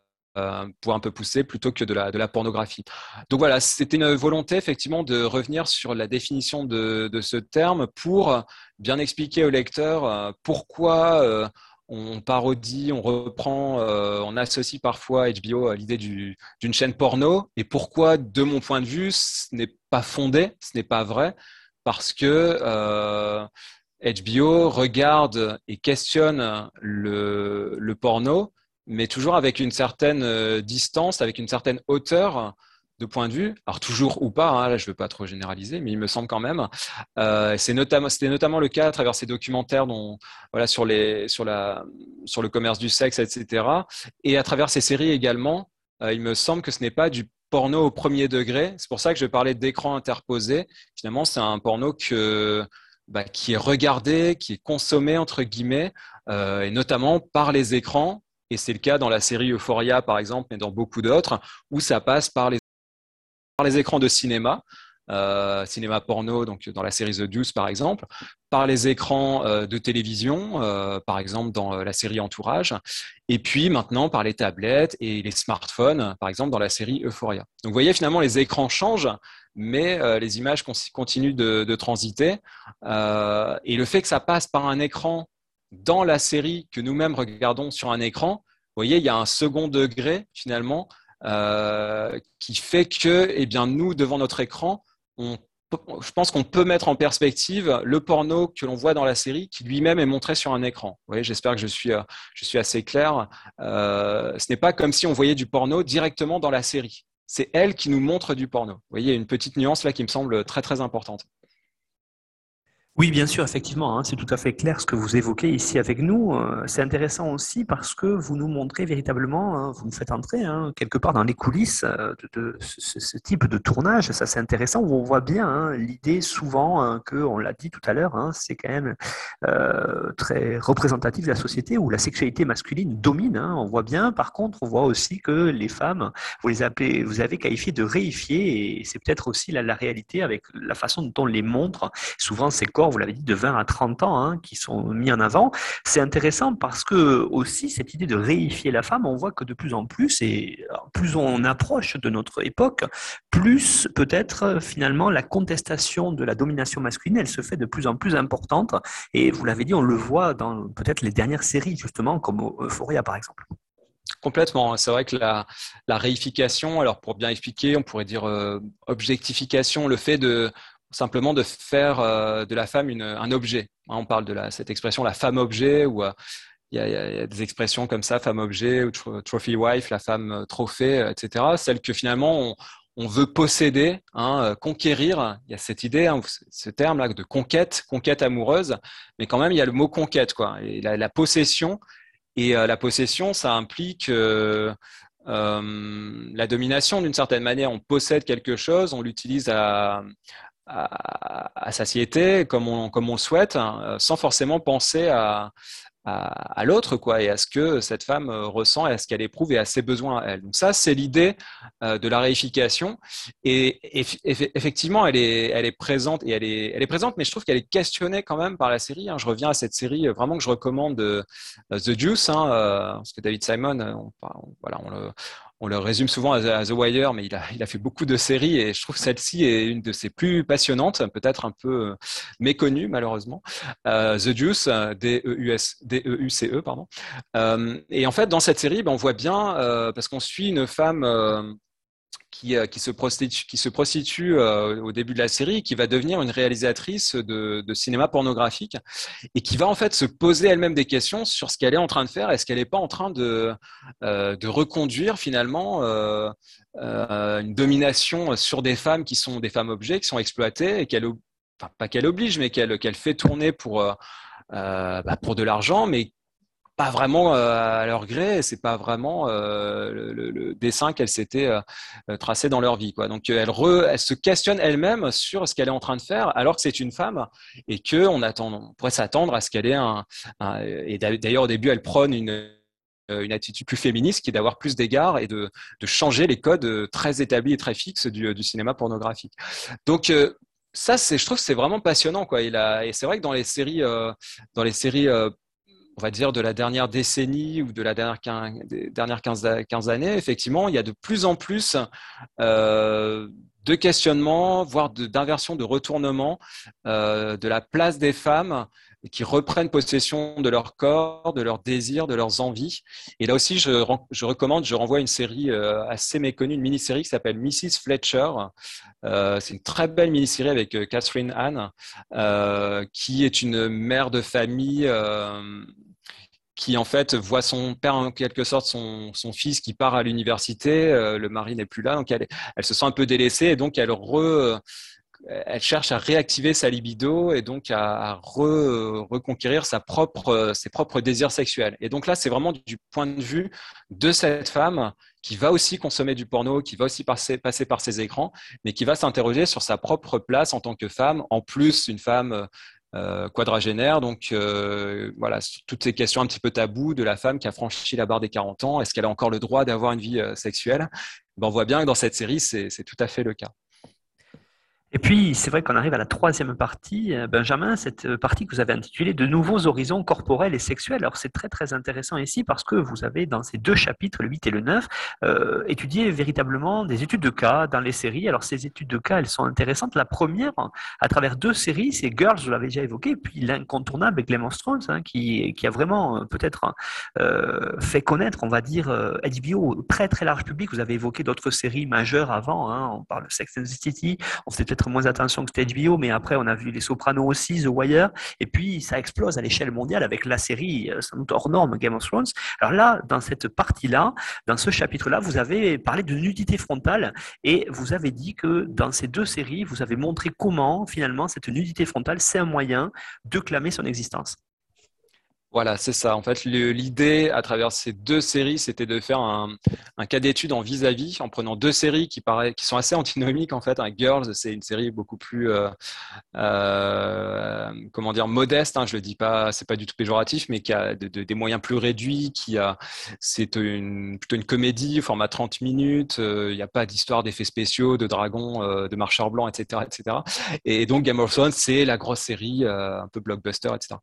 pour un peu pousser plutôt que de la, de la pornographie. Donc voilà, c'était une volonté effectivement de revenir sur la définition de, de ce terme pour bien expliquer au lecteur pourquoi on parodie, on reprend, euh, on associe parfois HBO à l'idée d'une chaîne porno. Et pourquoi, de mon point de vue, ce n'est pas fondé, ce n'est pas vrai, parce que HBO euh, regarde et questionne le, porno, mais toujours avec une certaine euh, distance, avec une certaine hauteur de points de vue, alors toujours ou pas, hein, là je ne veux pas trop généraliser, mais il me semble quand même. Euh, c'est notamment, c'était notamment le cas à travers ces documentaires dont, voilà, sur, le commerce du sexe, etc. Et à travers ces séries également, euh, il me semble que ce n'est pas du porno au premier degré. C'est pour ça que je parlais d'écran interposé. Finalement, c'est un porno bah, qui est regardé, qui est consommé, entre guillemets, et notamment par les écrans. Et c'est le cas dans la série Euphoria, par exemple, mais dans beaucoup d'autres, où ça passe par les, par les écrans de cinéma. Euh, cinéma porno, donc dans la série The Deuce par exemple, par les écrans euh, de télévision, euh, par exemple dans la série Entourage, et puis maintenant par les tablettes et les smartphones, par exemple dans la série Euphoria. Donc vous voyez finalement les écrans changent, mais les images continuent de, de transiter, et le fait que ça passe par un écran dans la série que nous-mêmes regardons sur un écran, vous voyez, il y a un second degré finalement qui fait que, eh bien, nous, devant notre écran, je pense qu'on peut mettre en perspective le porno que l'on voit dans la série qui lui-même est montré sur un écran. j'espère que je suis, euh, je suis assez clair. Euh, ce n'est pas comme si on voyait du porno directement dans la série. C'est elle qui nous montre du porno. Vous voyez, une petite nuance là qui me semble très très importante. Oui, bien sûr, effectivement, hein, c'est tout à fait clair ce que vous évoquez ici avec nous. Euh, c'est intéressant aussi parce que vous nous montrez véritablement, hein, vous nous faites entrer hein, quelque part dans les coulisses euh, de, ce, type de tournage. Ça, c'est intéressant on voit bien l'idée souvent que, on l'a dit tout à l'heure, c'est quand même euh, très représentatif de la société où la sexualité masculine domine. On voit bien, par contre, on voit aussi que les femmes, vous les appelez, vous avez qualifié de réifiées et c'est peut-être aussi la, la réalité avec la façon dont on les montre. Souvent, ces corps vous l'avez dit, de 20 à 30 ans hein, qui sont mis en avant. C'est intéressant parce que aussi cette idée de réifier la femme, on voit que de plus en plus, et plus on approche de notre époque, plus peut-être finalement la contestation de la domination masculine, elle se fait de plus en plus importante. Et vous l'avez dit, on le voit dans peut-être les dernières séries, justement, comme Euphoria par exemple. Complètement. C'est vrai que la, réification, alors pour bien expliquer, on pourrait dire euh, objectification, le fait de simplement de faire euh, de la femme un objet. Hein, on parle de cette expression la femme objet ou euh, il y, a des expressions comme ça, femme objet ou trophy wife, la femme euh, trophée, etc. Celle que finalement on, veut posséder, hein, conquérir. Il y a cette idée, hein, ce terme-là de conquête, conquête amoureuse, mais quand même il y a le mot conquête, quoi. Et la, possession. Et la possession, ça implique la domination d'une certaine manière. On possède quelque chose, on l'utilise à, à, satiété comme on, comme on le souhaite, hein, sans forcément penser à, à, l'autre quoi et à ce que cette femme euh, ressent et à ce qu'elle éprouve et à ses besoins à elle. Donc ça c'est l'idée euh, de la réification et, effectivement elle est présente et elle est présente mais je trouve qu'elle est questionnée quand même par la série. Hein. Je reviens à cette série euh, vraiment que je recommande de The Juice hein, parce que David Simon on, voilà on le on le résume souvent à, The Wire, mais il a, il a, fait beaucoup de séries et je trouve celle-ci est une de ses plus passionnantes, peut-être un peu euh, méconnue malheureusement. Euh, The Deuce, D-E-U-C-E, e, pardon. Euh, et en fait, dans cette série, ben, on voit bien, parce qu'on suit une femme qui, euh, qui, se prostitue, euh, au début de la série, qui va devenir une réalisatrice de, cinéma pornographique et qui va en fait se poser elle-même des questions sur ce qu'elle est en train de faire. Est-ce qu'elle n'est pas en train de, euh, reconduire finalement une domination sur des femmes qui sont des femmes objets, qui sont exploitées et qu'elle, pas qu'elle oblige, mais qu'elle fait tourner pour, bah, pour de l'argent, mais pas vraiment euh, à leur gré, c'est pas vraiment euh, le, dessin qu'elle s'était euh, tracé dans leur vie. Quoi. Donc elle, elle se questionne elle-même sur ce qu'elle est en train de faire, alors que c'est une femme et que on attend, pourrait s'attendre à ce qu'elle ait un, et d'ailleurs au début elle prône une une attitude plus féministe qui est d'avoir plus d'égards et de, de, changer les codes très établis et très fixes du, du cinéma pornographique. Donc ça, je trouve c'est vraiment passionnant, quoi. A, et c'est vrai que dans les séries, dans les séries on va dire, de la dernière décennie ou de la dernière, dernière 15, années, effectivement, il y a de plus en plus euh, de questionnements, voire d'inversion, de, retournement euh, de la place des femmes qui reprennent possession de leur corps, de leurs désirs, de leurs envies. Et là aussi, je, je recommande, je renvoie une série euh, assez méconnue, une mini-série qui s'appelle Mrs. Fletcher. c'est une très belle mini-série avec Catherine Anne, qui est une mère de famille qui en fait voit son père en quelque sorte son, son fils qui part à l'université, le mari n'est plus là, donc elle, elle se sent un peu délaissée et donc elle re, elle cherche à réactiver sa libido et donc à, reconquérir sa propre, ses propres désirs sexuels. Et donc là, c'est vraiment du point de vue de cette femme qui va aussi consommer du porno, qui va aussi passer, passer par ses écrans, mais qui va s'interroger sur sa propre place en tant que femme, en plus une femme euh, quadragénaire. Donc euh, voilà, toutes ces questions un petit peu taboues de la femme qui a franchi la barre des 40 ans, est-ce qu'elle a encore le droit d'avoir une vie euh, sexuelle? Ben, On voit bien que dans cette série, c'est tout à fait le cas. Et puis, c'est vrai qu'on arrive à la troisième partie, euh, Benjamin, cette euh, partie que vous avez intitulée De nouveaux horizons corporels et sexuels. Alors, c'est très, très intéressant ici parce que vous avez, dans ces deux chapitres, le 8 et le 9, euh, étudié véritablement des études de cas dans les séries. Alors, ces études de cas, elles sont intéressantes. La première, à travers deux séries, c'est Girls, je l'avais déjà évoqué, puis l'incontournable Clement Thrones, hein, qui, qui a vraiment peut-être fait connaître, on va dire, HBO très, très large public. Vous avez évoqué d'autres séries majeures avant. Hein. On parle de Sex and the City. On s'était moins attention que c'était HBO, mais après, on a vu Les Sopranos aussi, The Wire, et puis ça explose à l'échelle mondiale avec la série, euh, sans doute hors norme, Game of Thrones. Alors là, dans cette partie-là, dans ce chapitre-là, vous avez parlé de nudité frontale, et vous avez dit que dans ces deux séries, vous avez montré comment, finalement, cette nudité frontale, c'est un moyen de clamer son existence. Voilà, c'est ça. En fait, l'idée à travers ces deux séries, c'était de faire un, cas d'étude en vis-à-vis, en prenant deux séries qui, paraît, qui sont assez antinomiques. En fait, Girls, c'est une série beaucoup plus, euh, euh, comment dire, modeste. Hein, je le dis pas, c'est pas du tout péjoratif, mais qui a des moyens plus réduits. Qui a, c'est plutôt une comédie, format 30 minutes. Euh, il n'y a pas d'histoire d'effets spéciaux, de dragons, de marcheurs blancs, etc., etc. Et donc Game of Thrones, c'est la grosse série, un peu blockbuster, etc.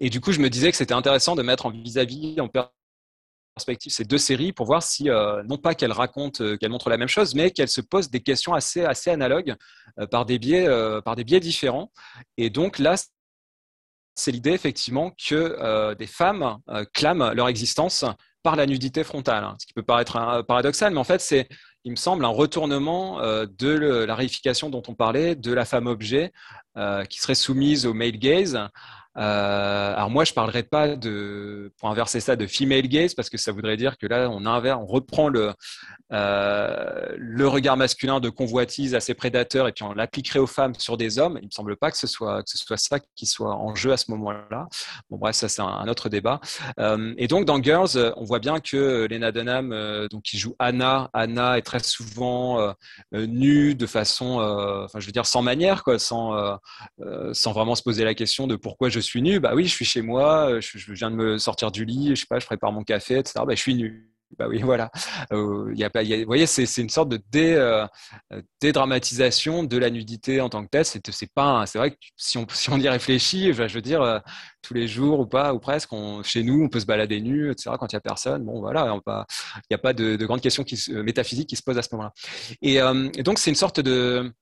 et du coup, je me me disais que c'était intéressant de mettre en vis-à-vis, en perspective ces deux séries pour voir si, euh, non pas qu'elles racontent, euh, qu'elles montrent la même chose, mais qu'elles se posent des questions assez, analogues euh, par, des biais, par des biais différents. Et donc là, c'est l'idée effectivement que des femmes clament leur existence par la nudité frontale, hein, ce qui peut paraître paradoxal, mais en fait, c'est, il me semble, un retournement de la réification dont on parlait, de la femme objet qui serait soumise au male gaze, euh, alors moi, je parlerai pas de, pour inverser ça, de female gaze parce que ça voudrait dire que là, on inverse, on reprend le euh, le regard masculin de convoitise à ses prédateurs et puis on l'appliquerait aux femmes sur des hommes. Il me semble pas que ce soit que ce soit ça qui soit en jeu à ce moment-là. Bon bref, ça c'est un, autre débat. Euh, et donc dans Girls, on voit bien que Lena Dunham, donc qui joue Anna, Anna est très souvent nue de façon, enfin je veux dire sans manière quoi, sans sans vraiment se poser la question de pourquoi je suis nue. Bah oui, je suis chez moi, je, je viens de me sortir du lit, je sais pas, je prépare mon café, etc. Bah je suis nue bah oui, [LAUGHS] voilà. Euh, y a pas, voyez, c'est une sorte de dé, euh, dédramatisation de la nudité en tant que telle. C'est pas, c'est vrai que si on, si on y réfléchit, je veux dire, euh, tous les jours ou pas, ou presque, chez nous, on peut se balader nu, etc. Quand il y a personne, bon voilà, il n'y a pas de, de grandes questions qui, métaphysiques qui se posent à ce moment-là. Et, donc c'est une sorte de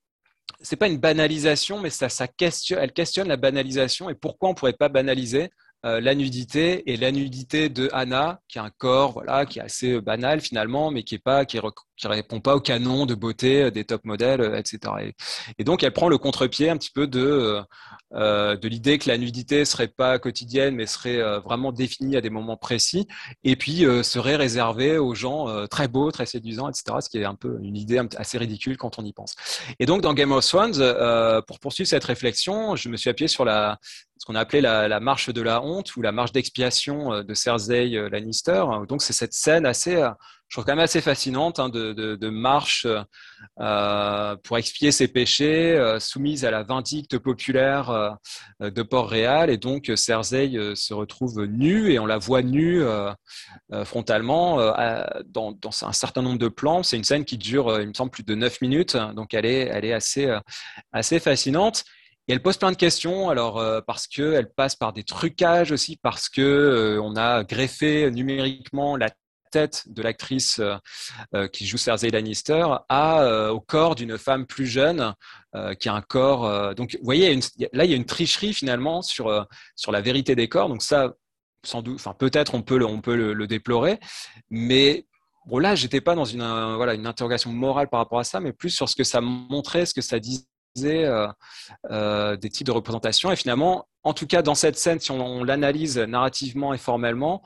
c'est pas une banalisation, mais ça, ça question, elle questionne la banalisation et pourquoi on pourrait pas banaliser euh, la nudité et la nudité de Anna, qui a un corps voilà, qui est assez euh, banal finalement, mais qui est pas, qui, répond pas au canon de beauté euh, des top modèles, etc. Et, donc elle prend le contre-pied un petit peu de de l'idée que la nudité serait pas quotidienne, mais serait vraiment définie à des moments précis, et puis serait réservée aux gens très beaux, très séduisants, etc. Ce qui est un peu une idée assez ridicule quand on y pense. Et donc dans Game of Thrones, pour poursuivre cette réflexion, je me suis appuyé sur la ce qu'on a appelé la, marche de la honte ou la marche d'expiation euh, de Cersei euh, Lannister. Donc c'est cette scène assez, euh, je trouve quand même assez fascinante hein, de, marche pour expier ses péchés, soumise à la vindicte populaire de Port-Réal. Et donc Cersei se retrouve nue et on la voit nue frontalement dans, un certain nombre de plans. C'est une scène qui dure, il me semble, plus de 9 minutes. Donc elle est, assez, fascinante. Et elle pose plein de questions, alors euh, parce qu'elle passe par des trucages aussi, parce que euh, on a greffé numériquement la de l'actrice euh, qui joue Cersei Lannister à, au corps d'une femme plus jeune qui a un corps. donc, vous voyez, là, il y a une tricherie finalement sur, la vérité des corps. Donc, ça, sans doute, peut-être on peut le, on peut le, déplorer, mais bon, là, j'étais pas dans une, interrogation morale par rapport à ça, mais plus sur ce que ça montrait, ce que ça disait euh, euh, des types de représentation. Et finalement, en tout cas dans cette scène, si on, l'analyse narrativement et formellement,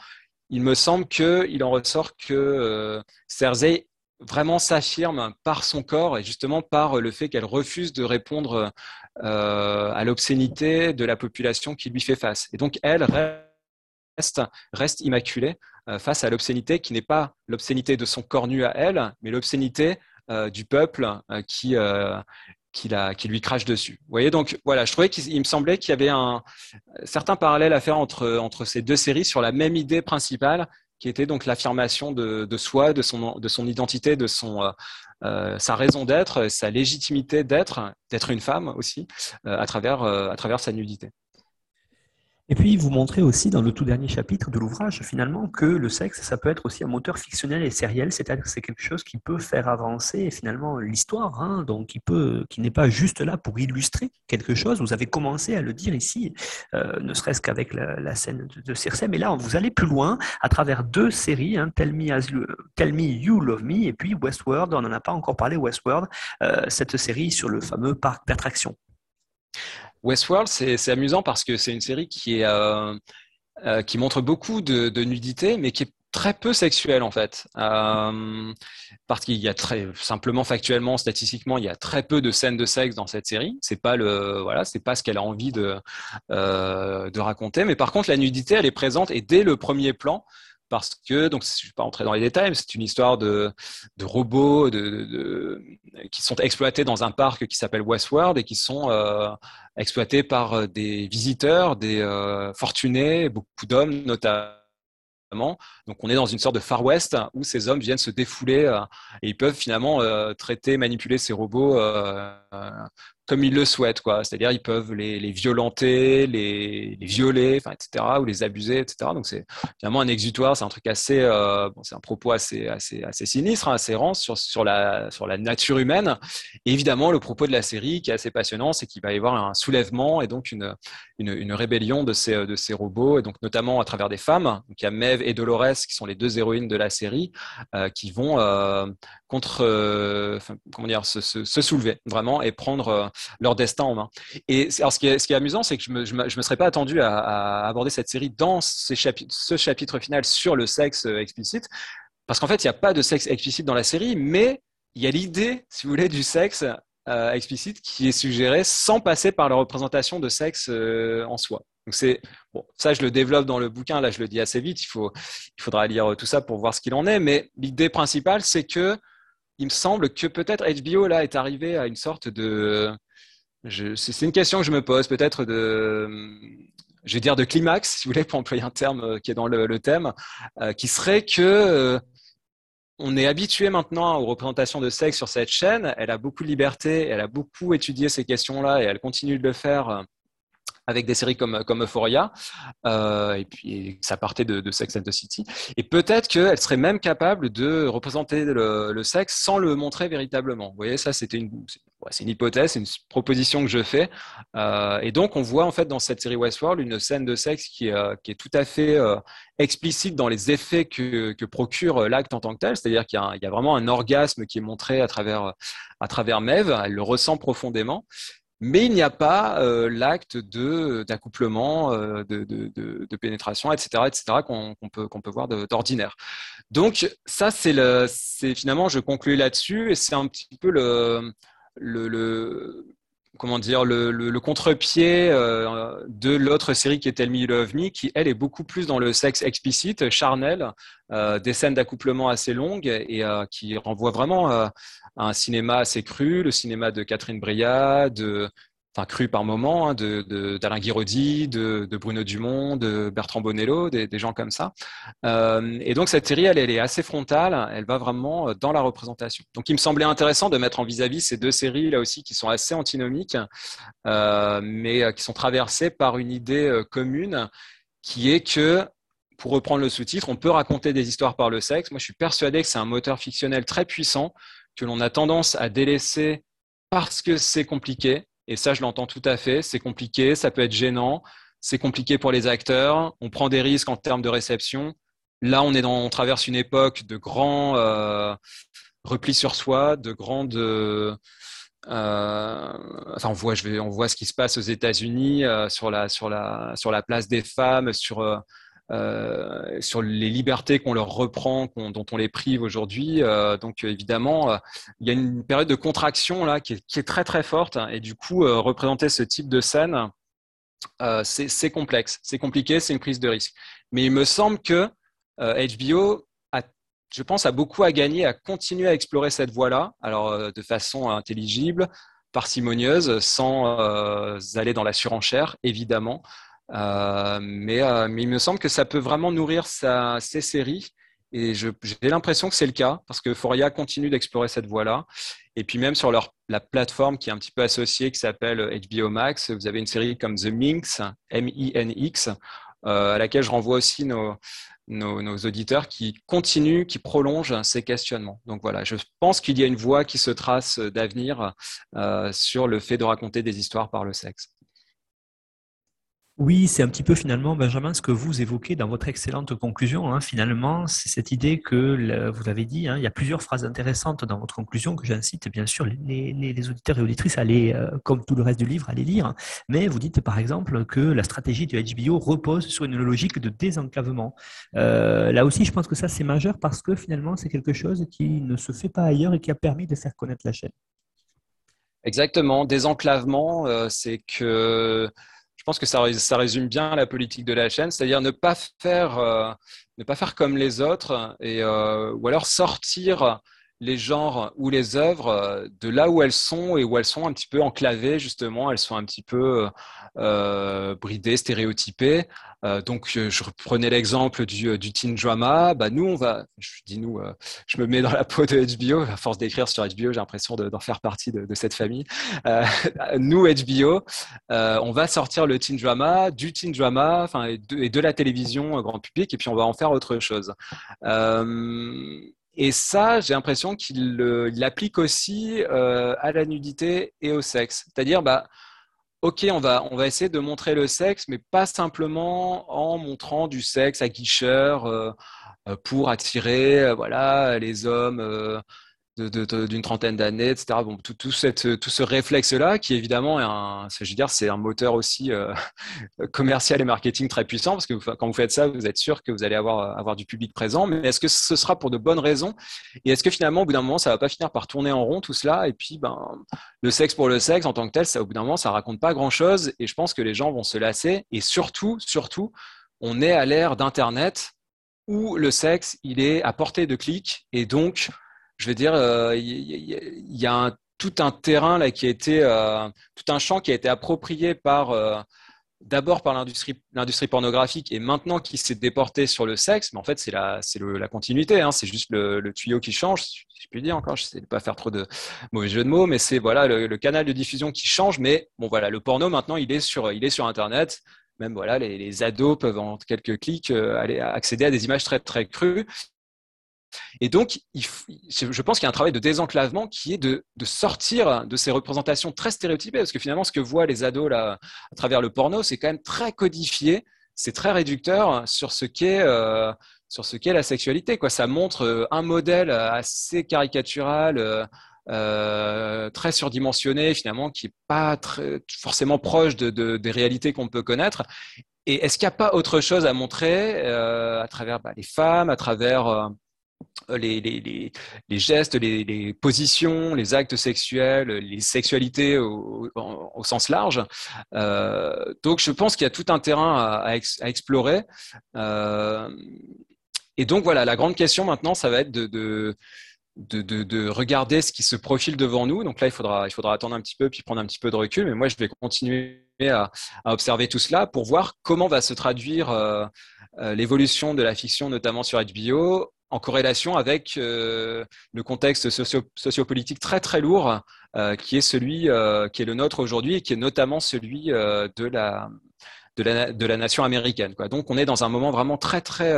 il me semble qu'il en ressort que euh, Cersei vraiment s'affirme par son corps et justement par le fait qu'elle refuse de répondre euh, à l'obscénité de la population qui lui fait face. Et donc elle reste, reste immaculée euh, face à l'obscénité qui n'est pas l'obscénité de son corps nu à elle, mais l'obscénité du peuple qui, qui, lui crache dessus. Vous voyez, donc voilà, je trouvais qu'il me semblait qu'il y avait un certain parallèle à faire entre, entre ces deux séries sur la même idée principale, qui était donc l'affirmation de, soi, de son, de son identité, de son, euh, euh, sa raison d'être, sa légitimité d'être, d'être une femme aussi, euh, à, travers, à travers sa nudité. Et puis, vous montrez aussi dans le tout dernier chapitre de l'ouvrage, finalement, que le sexe, ça peut être aussi un moteur fictionnel et sériel, c'est-à-dire que c'est quelque chose qui peut faire avancer finalement l'histoire, hein, donc qui peut, qui n'est pas juste là pour illustrer quelque chose. Vous avez commencé à le dire ici, euh, ne serait-ce qu'avec la, scène de, de, Circe, mais là, vous allez plus loin à travers deux séries, hein, Tell, Me As Me You Love Me et puis Westworld. On n'en a pas encore parlé, Westworld, euh, cette série sur le fameux parc d'attractions. Westworld, c'est amusant parce que c'est une série qui, euh, euh, montre beaucoup de, nudité, mais qui est très peu sexuelle en fait. Euh, parce qu'il y a très simplement factuellement, statistiquement, il y a très peu de scènes de sexe dans cette série. C'est pas voilà, pas ce qu'elle a envie de raconter. Mais par contre, la nudité, elle est présente et dès le premier plan, parce que, donc je ne vais pas entrer dans les détails, mais c'est une histoire de, robots qui sont exploités dans un parc qui s'appelle Westworld et qui sont euh, exploités par euh, des visiteurs, des euh, fortunés, beaucoup d'hommes notamment. Donc on est dans une sorte de Far West où ces hommes viennent se défouler et ils peuvent finalement traiter, manipuler ces robots comme ils le souhaitent, quoi. C'est-à-dire ils peuvent les, violenter, les, violer, etc., ou les abuser, etc. Donc c'est finalement un exutoire, c'est un truc assez, euh, bon, c'est un propos assez, assez, sinistre, hein, assez rance sur, sur, la, sur la nature humaine. Et évidemment, le propos de la série qui est assez passionnant, c'est qu'il va y avoir un soulèvement et donc une, une, rébellion de ces, de ces robots, et donc notamment à travers des femmes. Donc il y a Mev et Dolores qui sont les deux héroïnes de la série, euh, qui vont euh, contre, comment dire, se, soulever vraiment et prendre leur destin en main. Et alors, ce, qui est, amusant, c'est que je je me, serais pas attendu à, aborder cette série dans ce chapitre final sur le sexe euh, explicite, parce qu'en fait, il n'y a pas de sexe explicite dans la série, mais il y a l'idée, si vous voulez, du sexe euh, explicite qui est suggérée sans passer par la représentation de sexe euh, en soi. Donc c'est bon, ça je le développe dans le bouquin. Là, je le dis assez vite. Il faut, il faudra lire tout ça pour voir ce qu'il en est. Mais l'idée principale, c'est que il me semble que peut-être HBO là est arrivé à une sorte de. C'est une question que je me pose, peut-être de. Je dire de climax, si vous voulez, pour employer un terme euh, qui est dans le, thème, euh, qui serait que euh, on est habitué maintenant aux représentations de sexe sur cette chaîne. Elle a beaucoup de liberté, elle a beaucoup étudié ces questions-là et elle continue de le faire avec des séries comme, comme Euphoria, et puis ça partait de, de, Sex and the City. Et peut-être qu'elle serait même capable de représenter le, sexe sans le montrer véritablement. Vous voyez, ça, c'était une, c'est une hypothèse, c'est une proposition que je fais. Euh, et donc, on voit en fait dans cette série Westworld une scène de sexe qui, euh, est tout à fait explicite dans les effets que, procure l'acte en tant que tel. C'est-à-dire qu'il y, a vraiment un orgasme qui est montré à travers, à travers Mev. Elle le ressent profondément mais il n'y a pas euh, l'acte d'accouplement, euh, de, pénétration, etc., etc., qu'on peut peut voir d'ordinaire. Donc ça, c'est finalement, je conclue là-dessus, et c'est un petit peu le, le, comment dire le, contre-pied euh, de l'autre série qui est Tell Me qui elle est beaucoup plus dans le sexe explicite, charnel, euh, des scènes d'accouplement assez longues et euh, qui renvoient vraiment un cinéma assez cru, le cinéma de Catherine Breillat, de, enfin cru par moment, hein, de, d'Alain Guiraudy, de, Bruno Dumont, de Bertrand Bonello, des, gens comme ça. Euh, et donc cette série, elle, est assez frontale, elle va vraiment euh, dans la représentation. Donc il me semblait intéressant de mettre en vis-à-vis ces deux séries là aussi qui sont assez antinomiques, euh, mais qui sont traversées par une idée commune qui est que pour reprendre le sous-titre, on peut raconter des histoires par le sexe. Moi, je suis persuadé que c'est un moteur fictionnel très puissant que l'on a tendance à délaisser parce que c'est compliqué. Et ça, je l'entends tout à fait. C'est compliqué, ça peut être gênant, c'est compliqué pour les acteurs. On prend des risques en termes de réception. Là, on est dans, on traverse une époque de grands euh, replis sur soi, de grandes, enfin, on voit, je vais, on voit ce qui se passe aux États-Unis sur la sur la sur la place des femmes, sur euh, sur les libertés qu'on leur reprend, dont on les prive aujourd'hui. Euh, donc évidemment, euh, il y a une période de contraction là qui est, très très forte et du coup représenter ce type de scène, c'est complexe, c'est compliqué, c'est une prise de risque. Mais il me semble que HBO je pense, a beaucoup à gagner à continuer à explorer cette voie-là, alors de façon intelligible, parcimonieuse, sans aller dans la surenchère, évidemment. Euh, mais, euh, mais, il me semble que ça peut vraiment nourrir sa, ses séries. Et j'ai l'impression que c'est le cas, parce que Foria continue d'explorer cette voie-là. Et puis même sur leur, la plateforme qui est un petit peu associée, qui s'appelle HBO Max, vous avez une série comme The Minx, M-I-N-X, euh, à laquelle je renvoie aussi nos, nos, auditeurs qui continuent, qui prolongent ces questionnements. Donc voilà, je pense qu'il y a une voie qui se trace d'avenir sur le fait de raconter des histoires par le sexe. Oui, c'est un petit peu finalement, Benjamin, ce que vous évoquez dans votre excellente conclusion. Hein. Finalement, c'est cette idée que vous avez dit, hein, il y a plusieurs phrases intéressantes dans votre conclusion que j'incite bien sûr les, auditeurs et auditrices à aller, euh, comme tout le reste du livre, à les lire. Mais vous dites par exemple que la stratégie du HBO repose sur une logique de désenclavement. Euh, là aussi, je pense que ça c'est majeur parce que finalement, c'est quelque chose qui ne se fait pas ailleurs et qui a permis de faire connaître la chaîne. Exactement, désenclavement, euh, c'est que pense que ça, résume bien la politique de la chaîne, c'est-à-dire ne pas faire, euh, ne pas faire comme les autres, et, euh, ou alors sortir les genres ou les œuvres euh, de là où elles sont et où elles sont un petit peu enclavées, justement, elles sont un petit peu bridées, stéréotypées, euh, donc, euh, je reprenais l'exemple du, euh, du, teen drama. Bah, nous, on va, je dis nous, je me mets dans la peau de HBO. À force d'écrire sur HBO, j'ai l'impression d'en faire partie de, cette famille. [LAUGHS] nous, HBO, on va sortir le teen drama, du teen drama, enfin, et de la télévision grand public, et puis on va en faire autre chose. Et ça, j'ai l'impression qu'il l'applique aussi à la nudité et au sexe. C'est-à-dire, bah, ok, on va, essayer de montrer le sexe, mais pas simplement en montrant du sexe à guicheur euh, euh, pour attirer euh, voilà, les hommes d'une trentaine d'années, etc. Bon, tout, tout, cette, tout ce réflexe-là, qui évidemment est un, c'est un moteur aussi euh, [LAUGHS] commercial et marketing très puissant, parce que quand vous faites ça, vous êtes sûr que vous allez avoir, avoir du public présent. Mais est-ce que ce sera pour de bonnes raisons? Et est-ce que finalement, au bout d'un moment, ça va pas finir par tourner en rond tout cela? Et puis, ben, le sexe pour le sexe en tant que tel, ça, au bout d'un moment, ça raconte pas grand-chose. Et je pense que les gens vont se lasser. Et surtout, surtout, on est à l'ère d'Internet où le sexe, il est à portée de clic et donc je veux dire, euh, il y, a tout un terrain là qui a été, euh, tout un champ qui a été approprié par euh, d'abord par l'industrie, pornographique et maintenant qui s'est déporté sur le sexe. Mais en fait, c'est la, la continuité. Hein, c'est juste le, tuyau qui change, si je puis dire encore. Je sais pas faire trop de mauvais jeux de mots, mais c'est voilà le, canal de diffusion qui change. Mais bon, voilà, le porno maintenant, il est sur, Internet même voilà, les, les, ados peuvent en quelques clics accéder à des images très très crues. Et donc, je pense qu'il y a un travail de désenclavement qui est de, sortir de ces représentations très stéréotypées, parce que finalement, ce que voient les ados là, à travers le porno, c'est quand même très codifié, c'est très réducteur sur ce qu'est euh, sur la sexualité. Quoi. Ça montre euh, un modèle assez caricatural. Euh, très surdimensionné finalement, qui n'est pas forcément proche de, des réalités qu'on peut connaître. Et est-ce qu'il n'y a pas autre chose à montrer à travers bah, les femmes, à travers les, les, gestes, les, positions, les actes sexuels, les sexualités au, sens large. Euh, donc je pense qu'il y a tout un terrain à, explorer. Euh, et donc voilà, la grande question maintenant, ça va être de, de de, de, de, regarder ce qui se profile devant nous. Donc là, il faudra, attendre un petit peu, puis prendre un petit peu de recul. Mais moi, je vais continuer à, observer tout cela pour voir comment va se traduire euh, l'évolution de la fiction, notamment sur HBO, en corrélation avec euh, le contexte socio sociopolitique très très lourd euh, qui est celui euh, qui est le nôtre aujourd'hui et qui est notamment celui de la de la, nation américaine. Donc on est dans un moment vraiment très très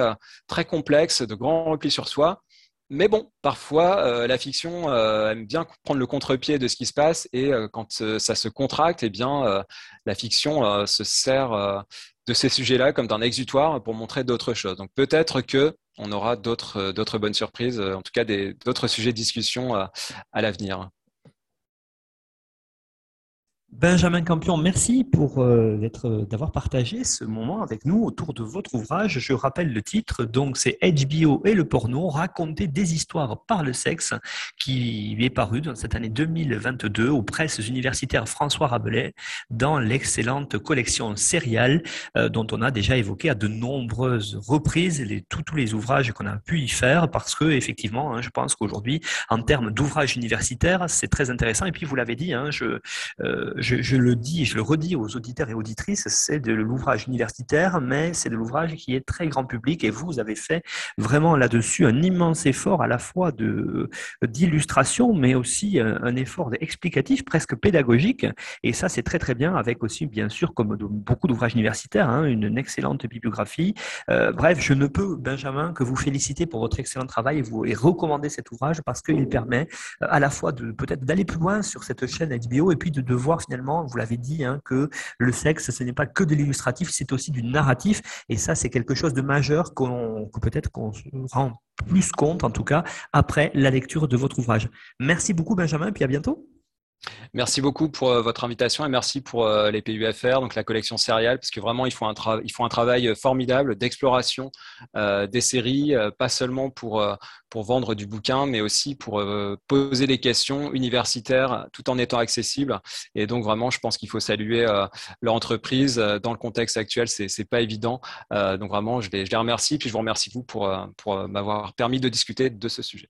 très complexe, de grand repli sur soi. Mais bon, parfois la fiction aime bien prendre le contre-pied de ce qui se passe et quand ça se contracte, eh bien la fiction se sert de ces sujets-là comme d'un exutoire pour montrer d'autres choses. Donc peut-être que on aura d'autres d'autres bonnes surprises, en tout cas d'autres sujets de discussion à, à l'avenir. Benjamin Campion, merci pour euh, euh, d'avoir partagé ce moment avec nous autour de votre ouvrage. Je rappelle le titre, donc c'est HBO et le porno, raconter des histoires par le sexe, qui est paru dans cette année 2022 aux presses universitaires François Rabelais dans l'excellente collection Serial, euh, dont on a déjà évoqué à de nombreuses reprises tous, les ouvrages qu'on a pu y faire, parce que effectivement, hein, je pense qu'aujourd'hui, en termes d'ouvrages universitaires, c'est très intéressant. Et puis vous l'avez dit, hein, je, je je, le dis je le redis aux auditeurs et auditrices, c'est de l'ouvrage universitaire, mais c'est de l'ouvrage qui est très grand public et vous avez fait vraiment là-dessus un immense effort à la fois de d'illustration, mais aussi un, effort explicatif, presque pédagogique. Et ça, c'est très très bien, avec aussi, bien sûr, comme beaucoup d'ouvrages universitaires, hein, une, excellente bibliographie. Euh, bref, je ne peux, Benjamin, que vous féliciter pour votre excellent travail et vous et recommander cet ouvrage parce qu'il permet euh, à la fois de peut-être d'aller plus loin sur cette chaîne HBO et puis de, de voir finalement vous l'avez dit, hein, que le sexe, ce n'est pas que de l'illustratif, c'est aussi du narratif. Et ça, c'est quelque chose de majeur qu'on, que peut-être qu'on se rend plus compte, en tout cas, après la lecture de votre ouvrage. Merci beaucoup, Benjamin, et puis à bientôt. Merci beaucoup pour euh, votre invitation et merci pour euh, les PUFR, donc la collection Serial, parce que vraiment, ils font un, travail euh, formidable d'exploration des séries, pas seulement pour, pour vendre du bouquin, mais aussi pour poser des questions universitaires tout en étant accessibles. Et donc, vraiment, je pense qu'il faut saluer leur entreprise. Dans le contexte actuel, c'est pas évident. donc, vraiment, je les, je les remercie. Puis, je vous remercie, vous, pour, pour m'avoir permis de discuter de ce sujet.